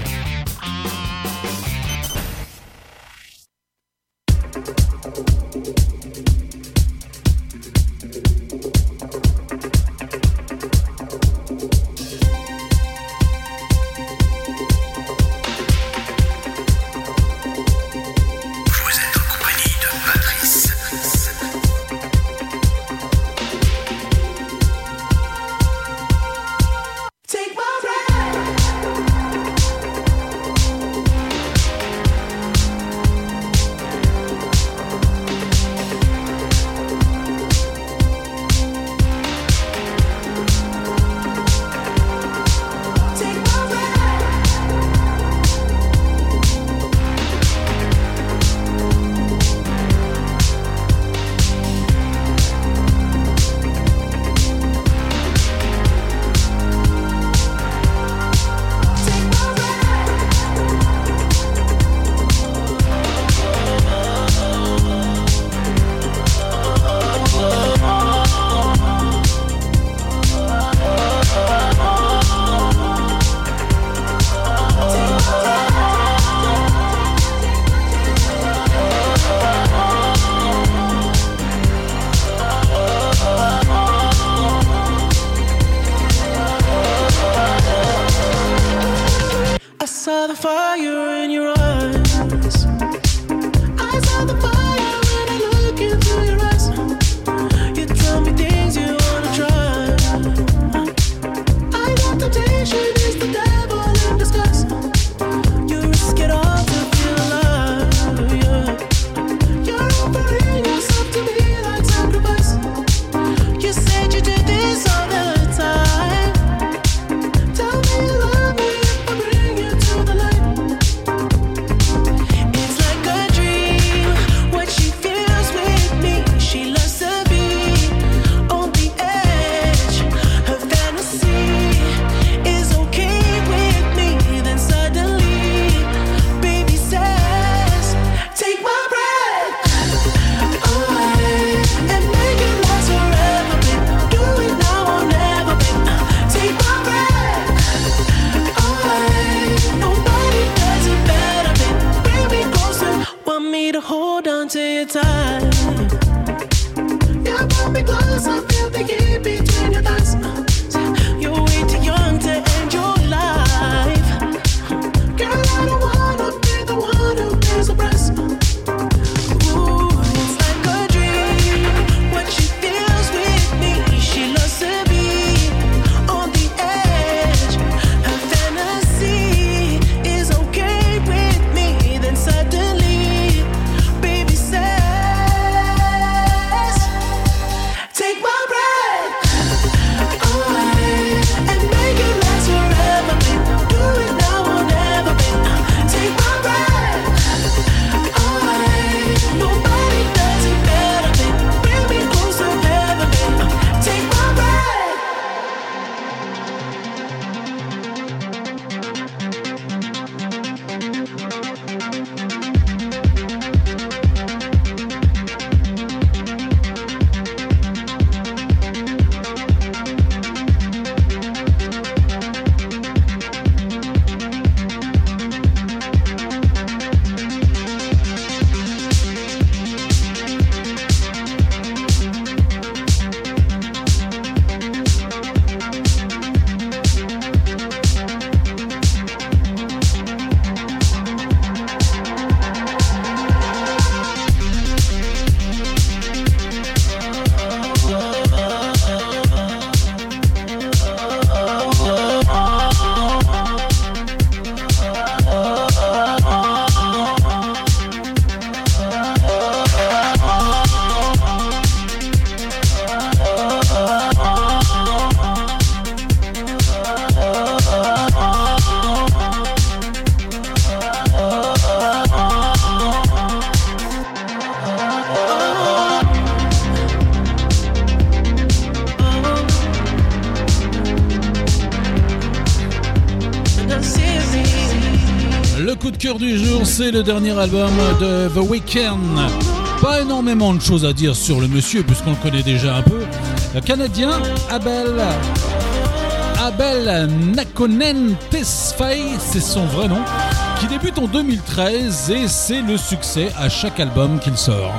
Le dernier album de The Weeknd. Pas énormément de choses à dire sur le monsieur, puisqu'on le connaît déjà un peu. Le Canadien Abel Abel Nakonen Tesfaye, c'est son vrai nom, qui débute en 2013 et c'est le succès à chaque album qu'il sort.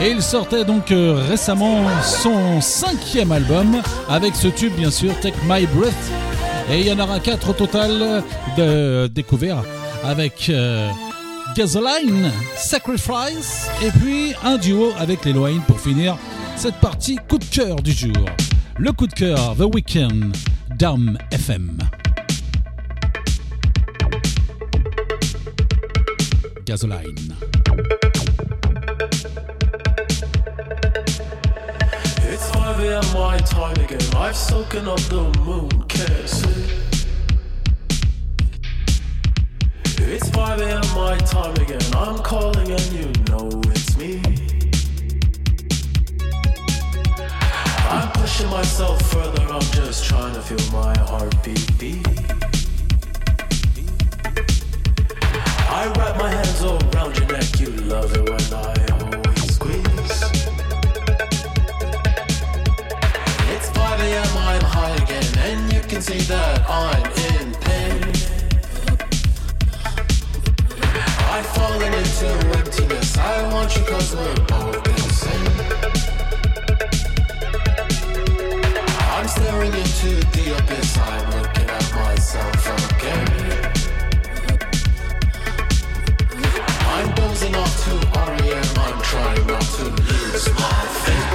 Et il sortait donc euh, récemment son cinquième album avec ce tube bien sûr Take My Breath. Et il y en aura quatre au total de découverts avec euh, Gasoline, Sacrifice et puis un duo avec les pour finir cette partie coup de cœur du jour. Le coup de cœur The Weeknd, Dame FM. Gasoline. It's 5 a.m. my time again. I've up the moon. It's 5 a.m. my time again. I'm calling and you know it's me. I'm pushing myself further. I'm just trying to feel my heartbeat beat. I wrap my hands around your neck. You love it when I always squeeze. It's 5 a.m. I'm high again, and you can see that I'm in pain. Into emptiness. I want you cause we're both insane. I'm staring into the abyss. I'm looking at myself again. I'm to REM. I'm trying not to lose my faith.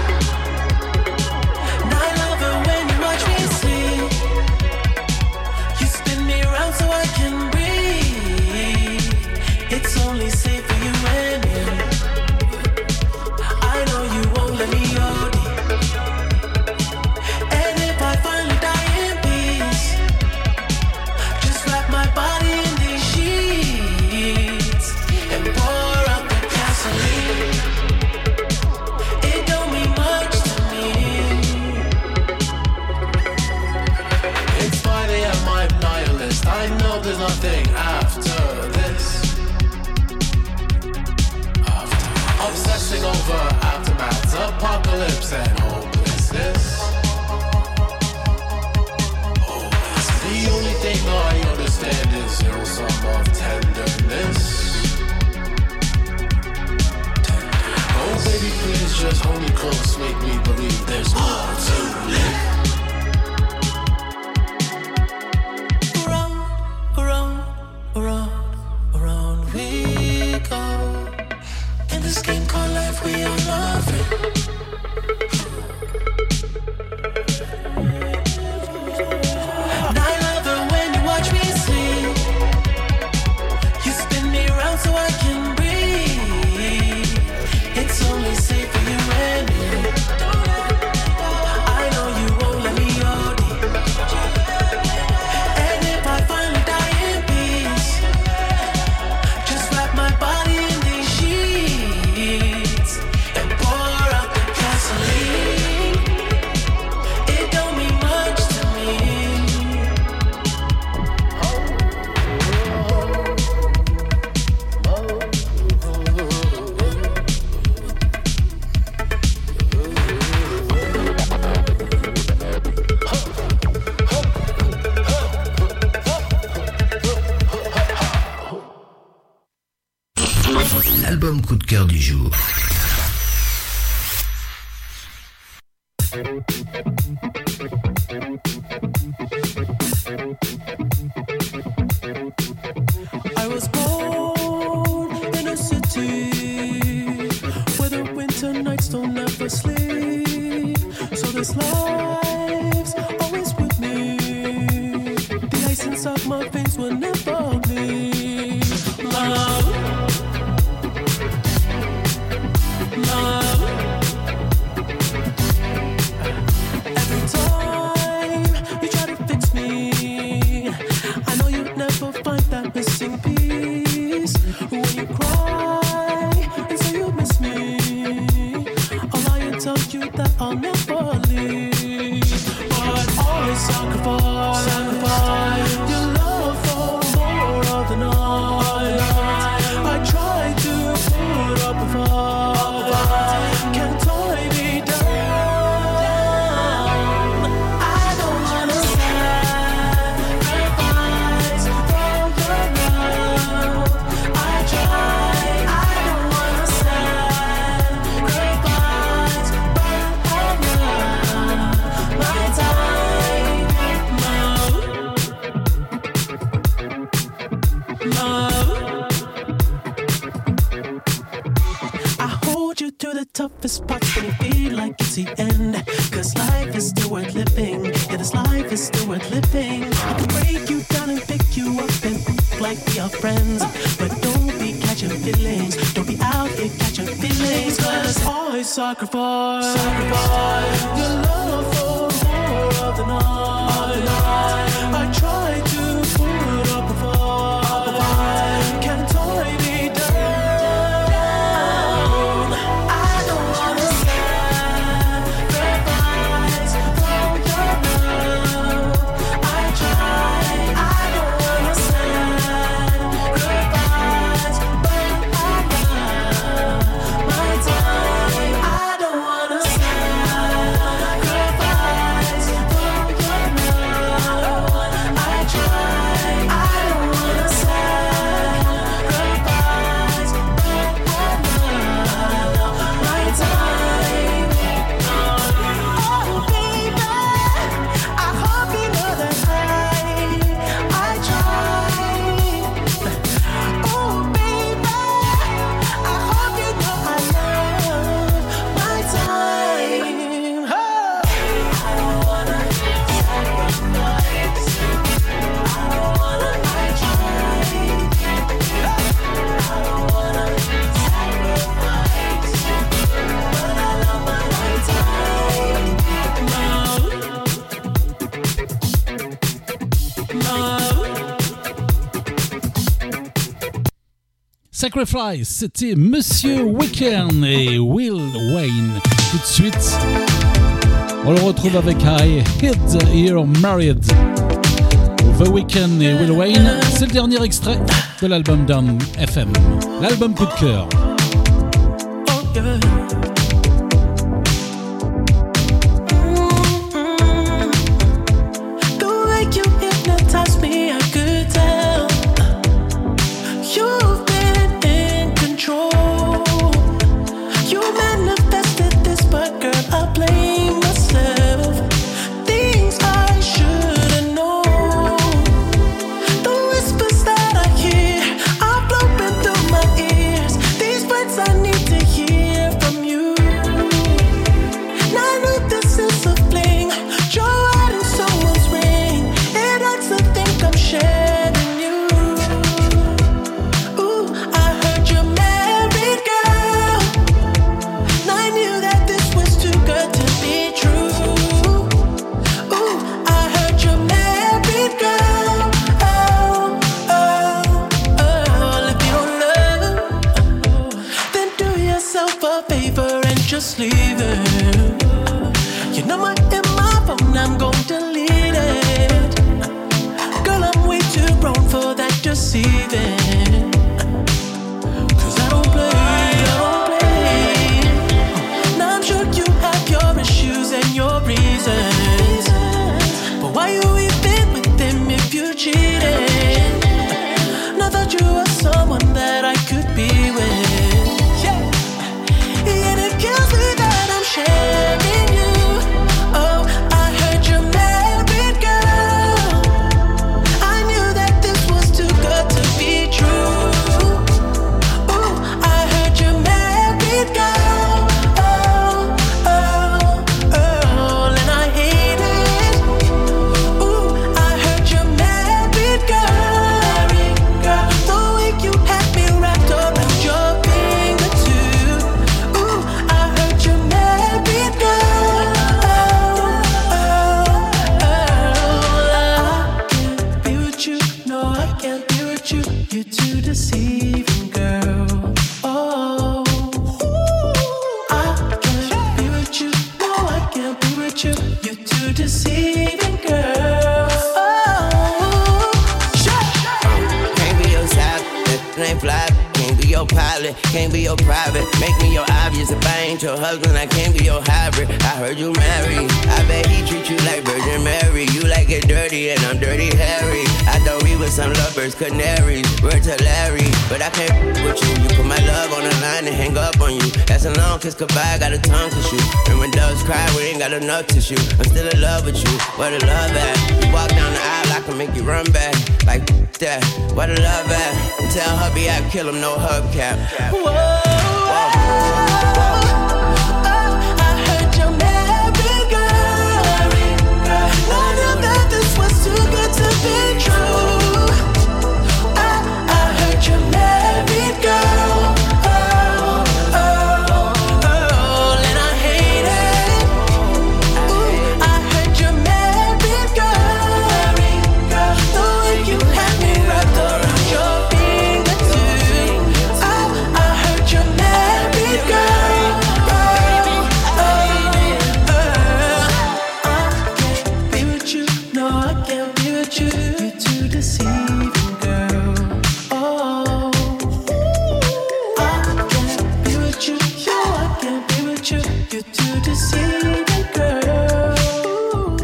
Sacrifice, c'était Monsieur Weekend et Will Wayne. Tout de suite, on le retrouve avec I Hit You're Married. The Weekend et Will Wayne, c'est le dernier extrait de l'album Down FM, l'album coup de cœur. Oh,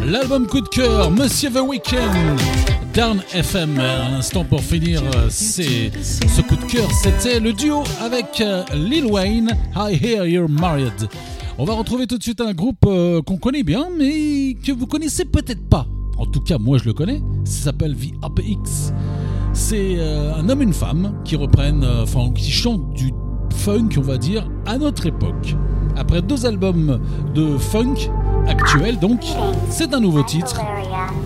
L'album coup de cœur, Monsieur The Weekend, Down FM. À l'instant pour finir, euh, c'est ce coup de cœur, c'était le duo avec euh, Lil Wayne, I Hear You're Married. On va retrouver tout de suite un groupe euh, qu'on connaît bien, mais que vous connaissez peut-être pas. En tout cas, moi je le connais. Ça s'appelle The APX. C'est un homme et une femme qui reprennent, enfin, qui chantent du funk, on va dire, à notre époque. Après deux albums de funk actuels, donc, c'est un nouveau titre.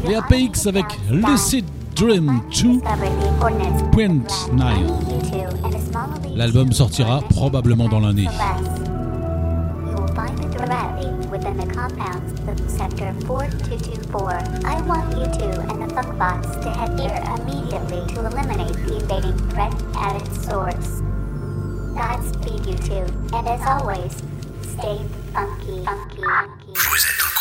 Les APX avec Lucid Dream 2.9. L'album sortira probablement dans l'année. Within the compounds of Sector 4224. I want you two and the funk bots to head there immediately to eliminate the invading threat at its source. Godspeed, you two, and as always, stay funky, funky, funky.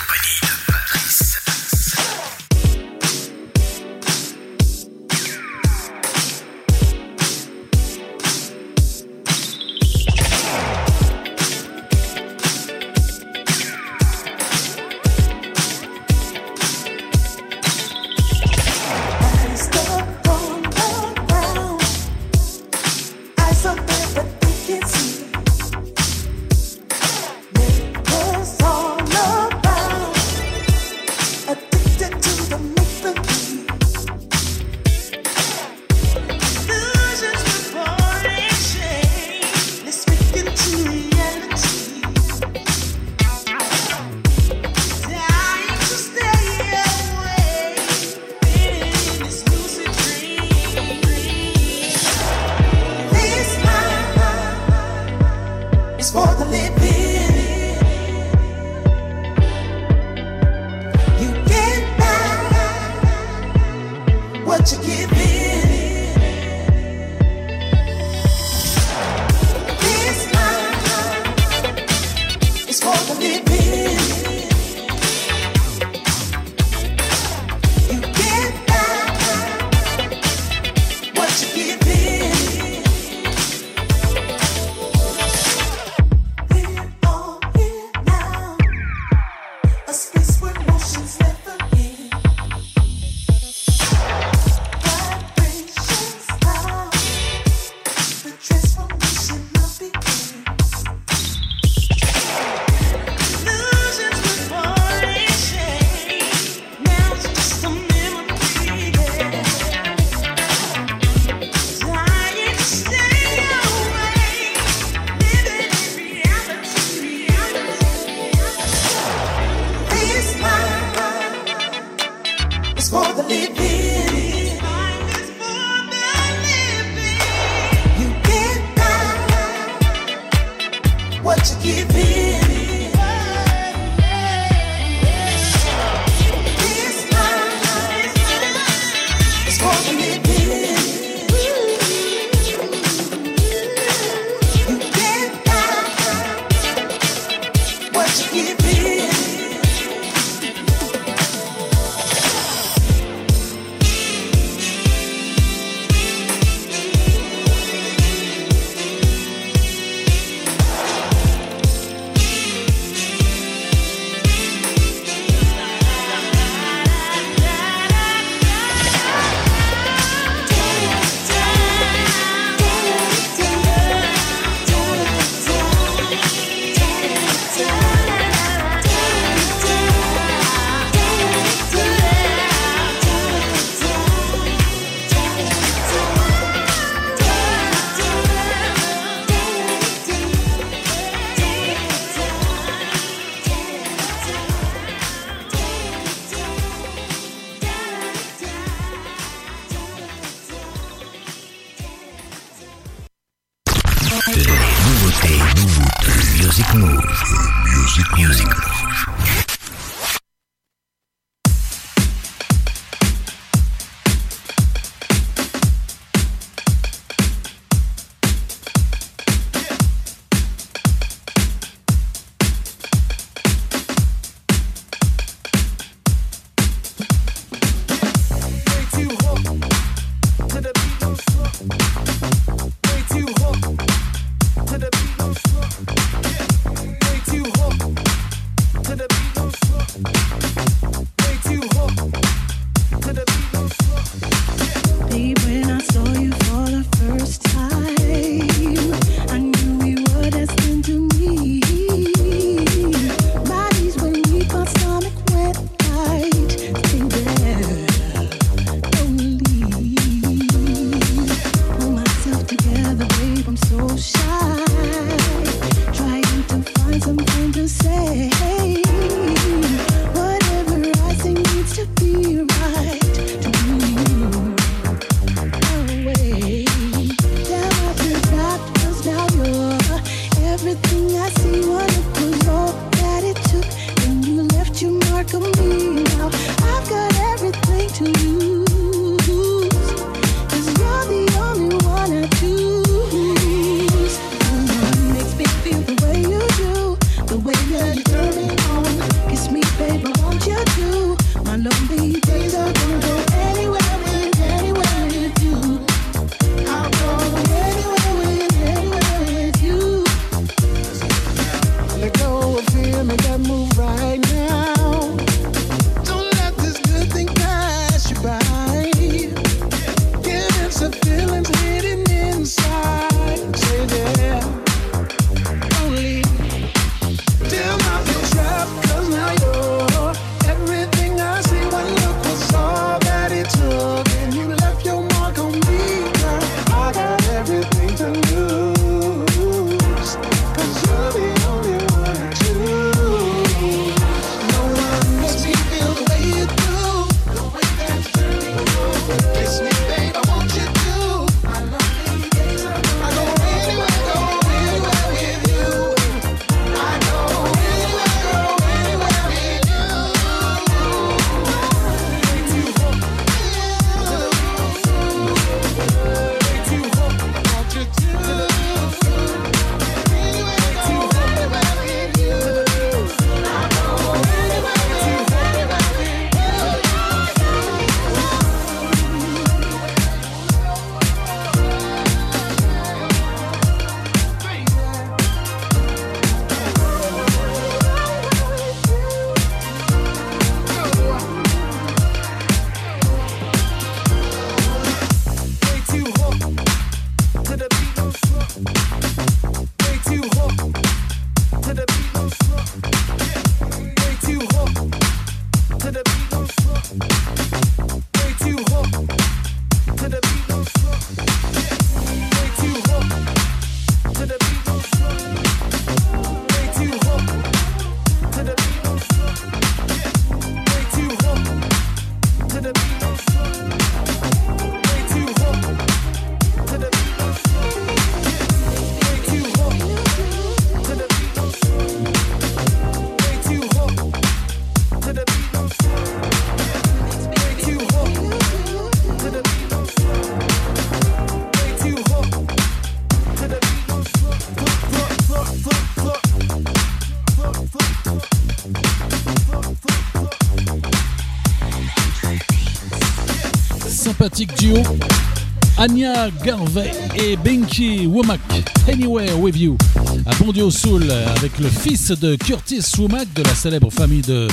Anya Garvey et Binky Womack, Anywhere With You, à au Soul, avec le fils de Curtis Womack de la célèbre famille de,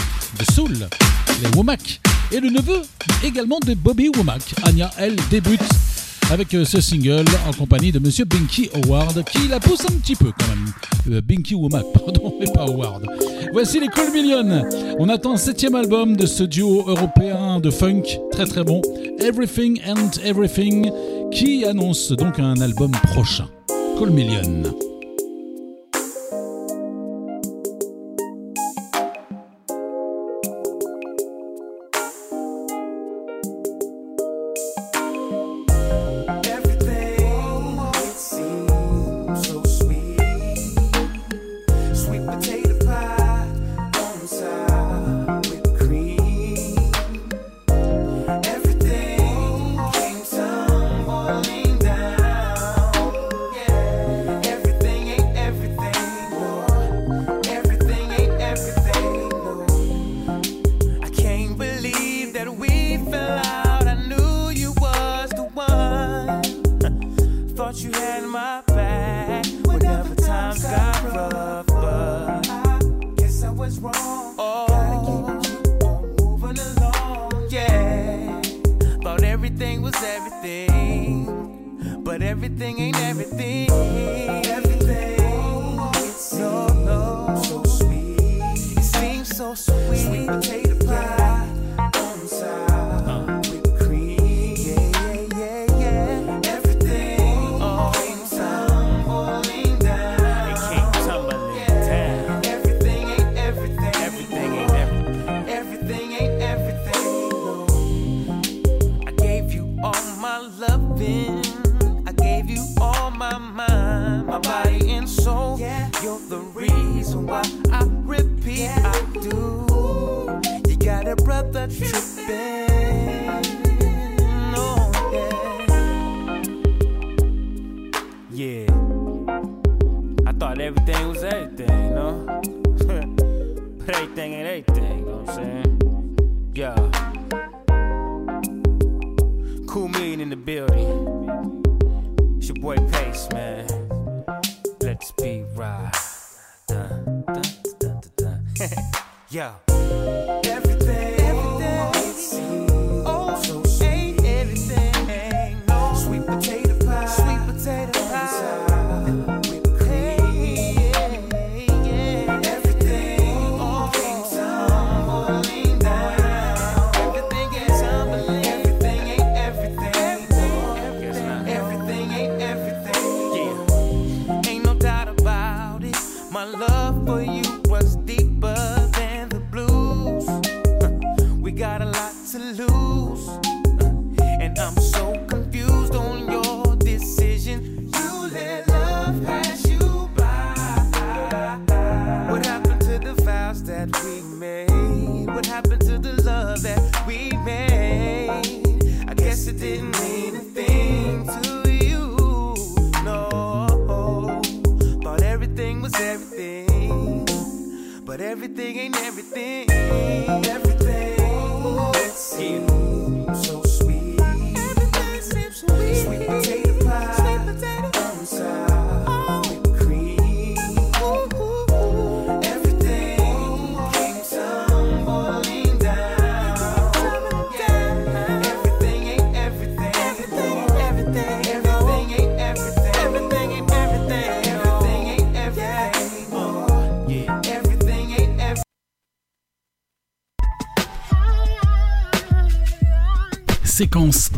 Soul, les Womack, et le neveu également de Bobby Womack. Anya, elle, débute avec euh, ce single en compagnie de Monsieur Binky Howard qui la pousse un petit peu quand même. Euh, Binky Womack, pardon, mais pas Howard. Voici les Cool Millions. On attend le septième album de ce duo européen de funk, très très bon. Everything and Everything, qui annonce donc un album prochain, Colmillion. baby.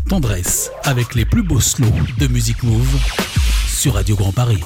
Tendresse avec les plus beaux slows de Musique Move sur Radio Grand Paris.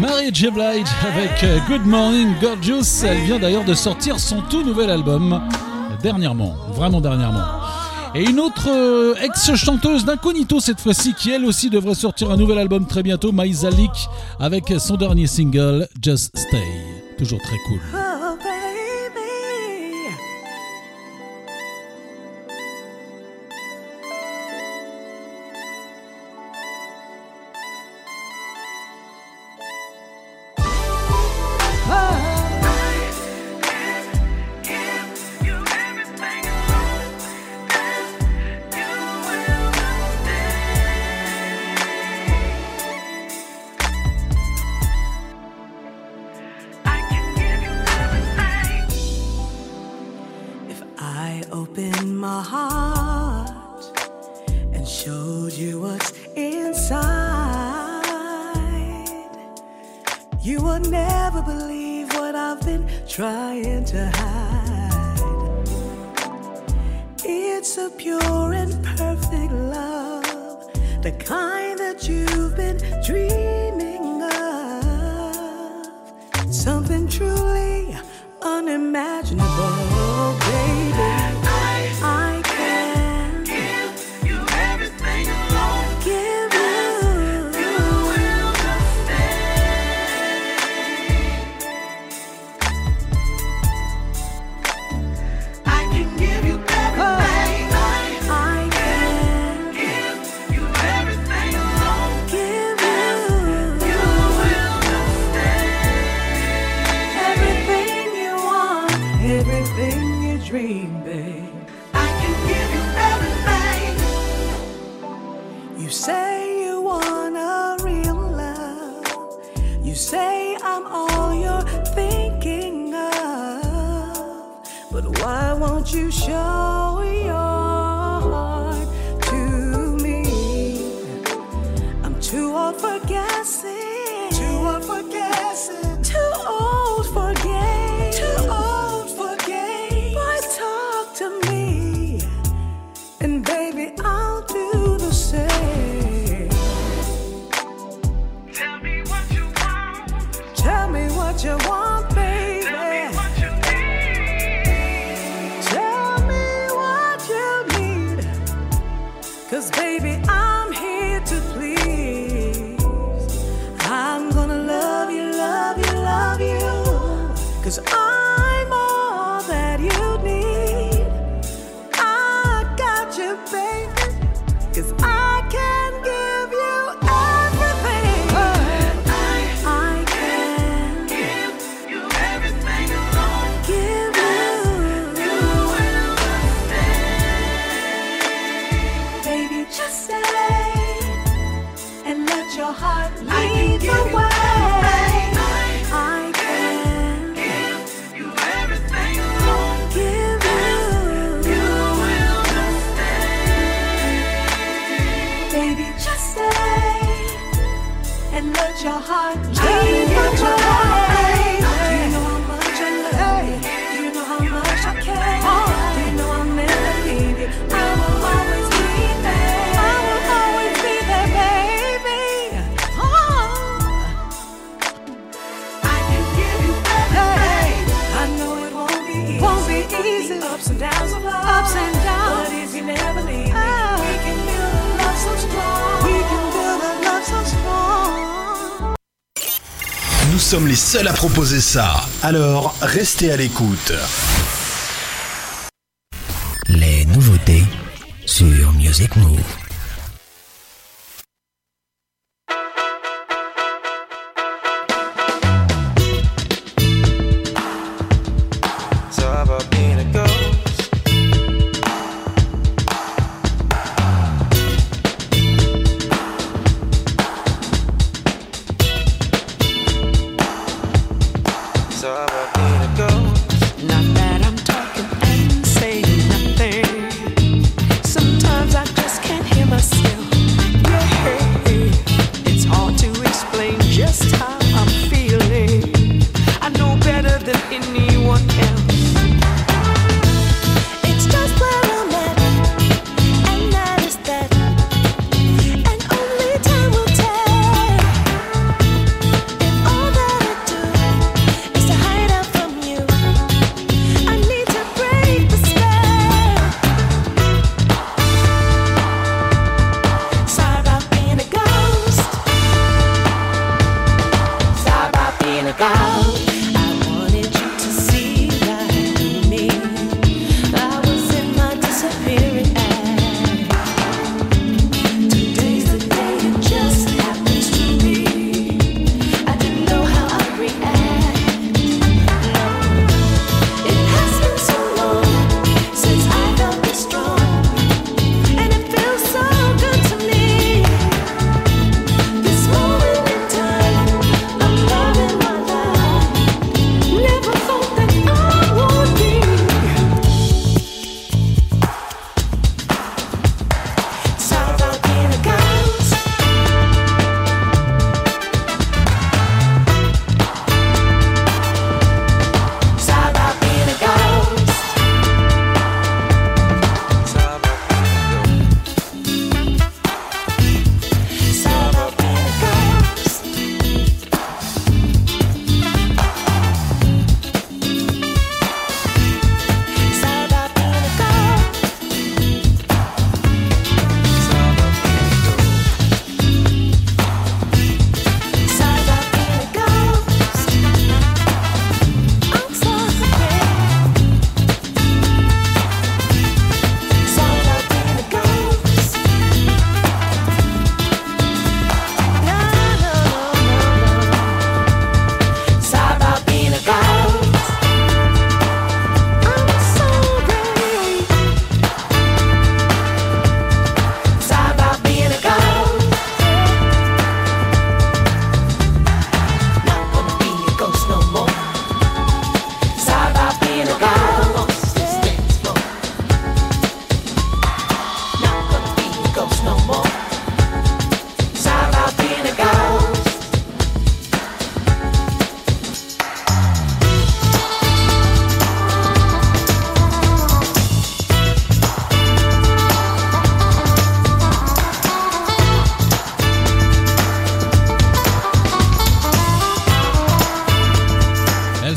Marie J. Blige avec euh, Good Morning Gorgeous. Elle vient d'ailleurs de sortir son tout nouvel album dernièrement, vraiment dernièrement. Et une autre euh, ex-chanteuse d'incognito cette fois-ci qui elle aussi devrait sortir un nouvel album très bientôt, Maïsalik, avec son dernier single Just Stay. Toujours très cool. seul à proposer ça. Alors, restez à l'écoute. Les nouveautés sur Music Move.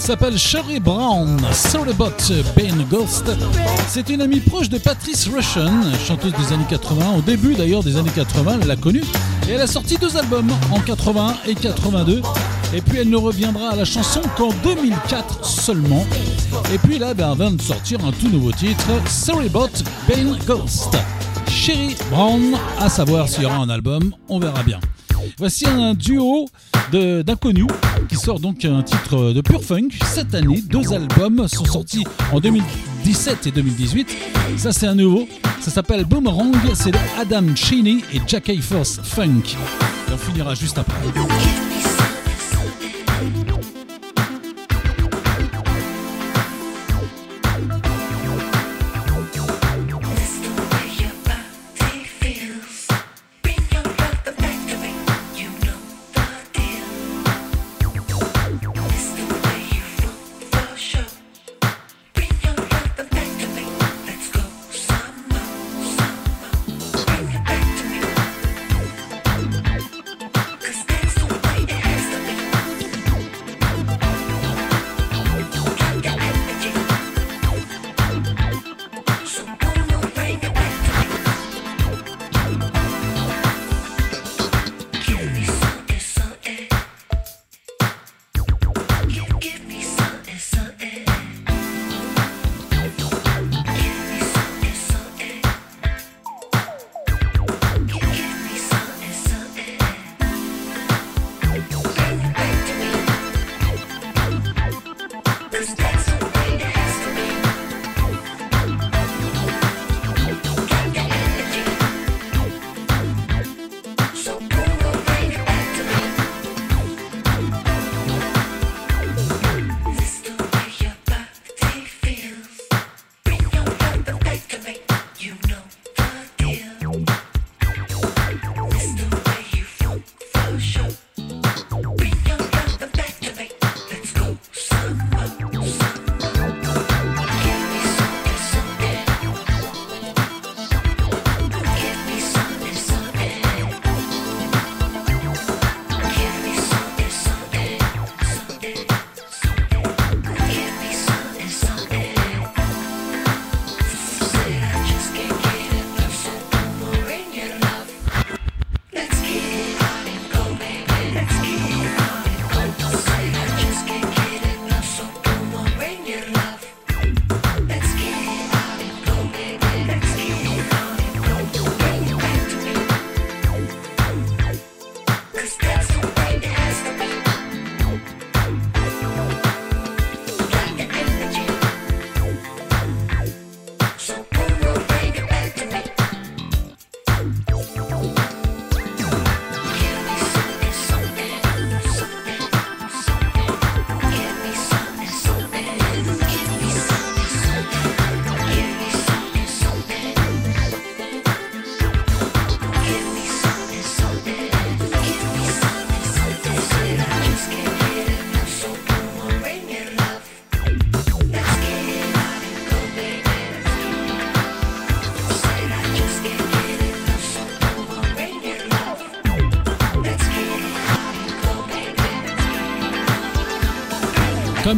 S'appelle Sherry Brown. Sorry about Ben Ghost. C'est une amie proche de Patrice Rushen, chanteuse des années 80. Au début d'ailleurs des années 80, elle l'a connue. Et elle a sorti deux albums en 81 et 82. Et puis elle ne reviendra à la chanson qu'en 2004 seulement. Et puis là, ben, elle vient de sortir un tout nouveau titre, Sorry about Ben Ghost. Sherry Brown, à savoir s'il y aura un album, on verra bien. Voici un duo d'inconnus sort donc un titre de pure funk cette année. Deux albums sont sortis en 2017 et 2018. Ça, c'est un nouveau. Ça s'appelle Boomerang. C'est Adam Cheney et Jack Force Funk. Et on finira juste après.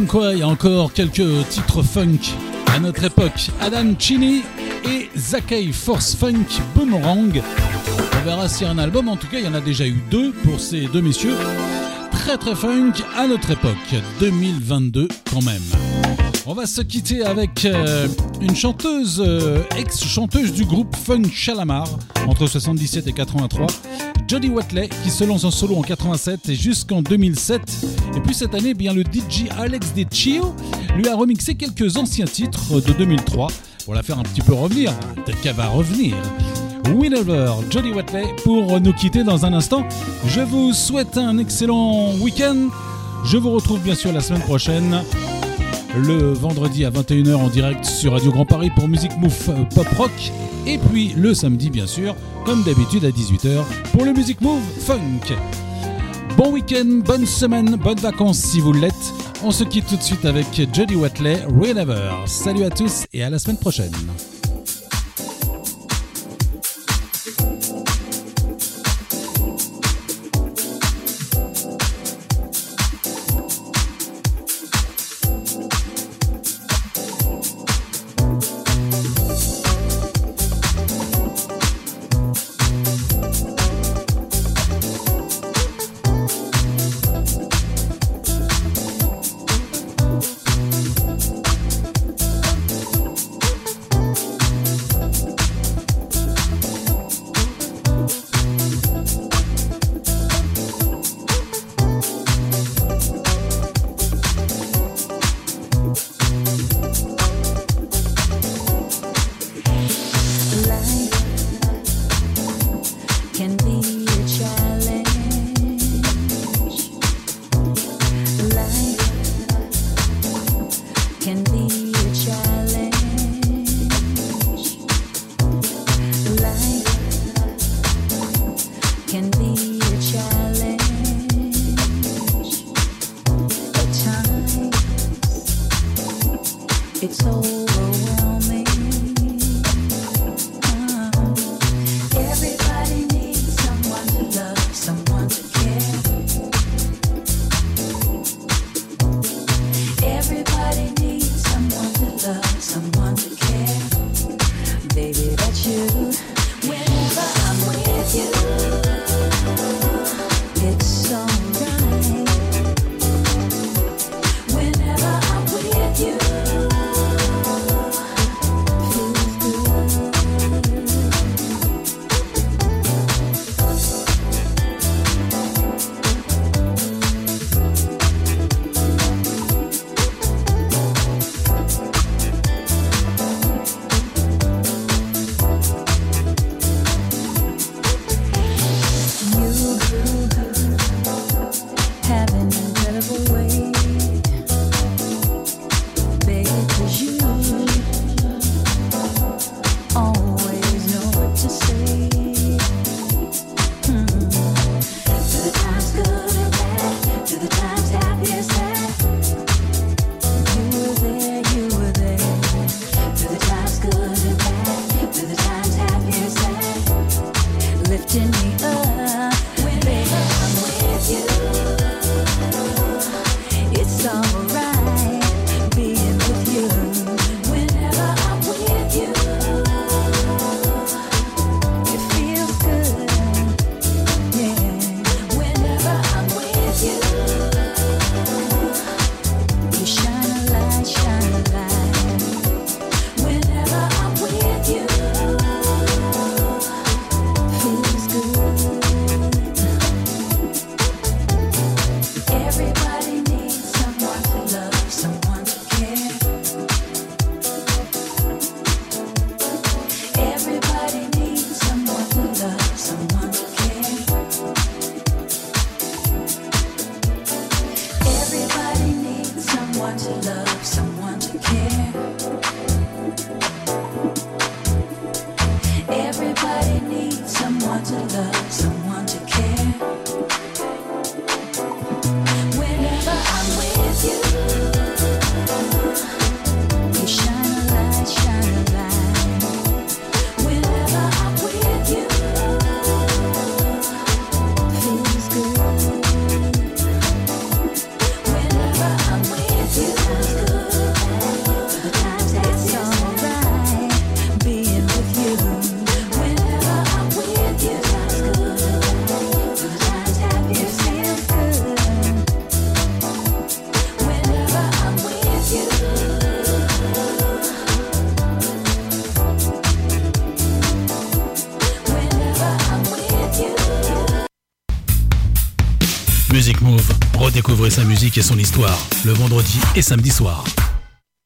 Quoi, il y a encore quelques titres funk à notre époque. Adam Cheney et Zakei Force Funk Boomerang. On verra s'il y a un album. En tout cas, il y en a déjà eu deux pour ces deux messieurs. Très très funk à notre époque. 2022 quand même. On va se quitter avec euh, une chanteuse, euh, ex-chanteuse du groupe Funk Shalamar, entre 77 et 83, Jodie Watley, qui se lance en solo en 87 et jusqu'en 2007. Et puis cette année, eh bien le DJ Alex De Chio lui a remixé quelques anciens titres de 2003 pour la faire un petit peu revenir. Peut-être qu'elle va revenir. Whenever, Jodie Watley, pour nous quitter dans un instant. Je vous souhaite un excellent week-end. Je vous retrouve bien sûr la semaine prochaine le vendredi à 21h en direct sur Radio Grand Paris pour Musique Move euh, Pop Rock et puis le samedi bien sûr comme d'habitude à 18h pour le Musique Move Funk. Bon week-end, bonne semaine, bonnes vacances si vous l'êtes. On se quitte tout de suite avec Jodie Watley, Whenever. Salut à tous et à la semaine prochaine. découvrez sa musique et son histoire le vendredi et samedi soir.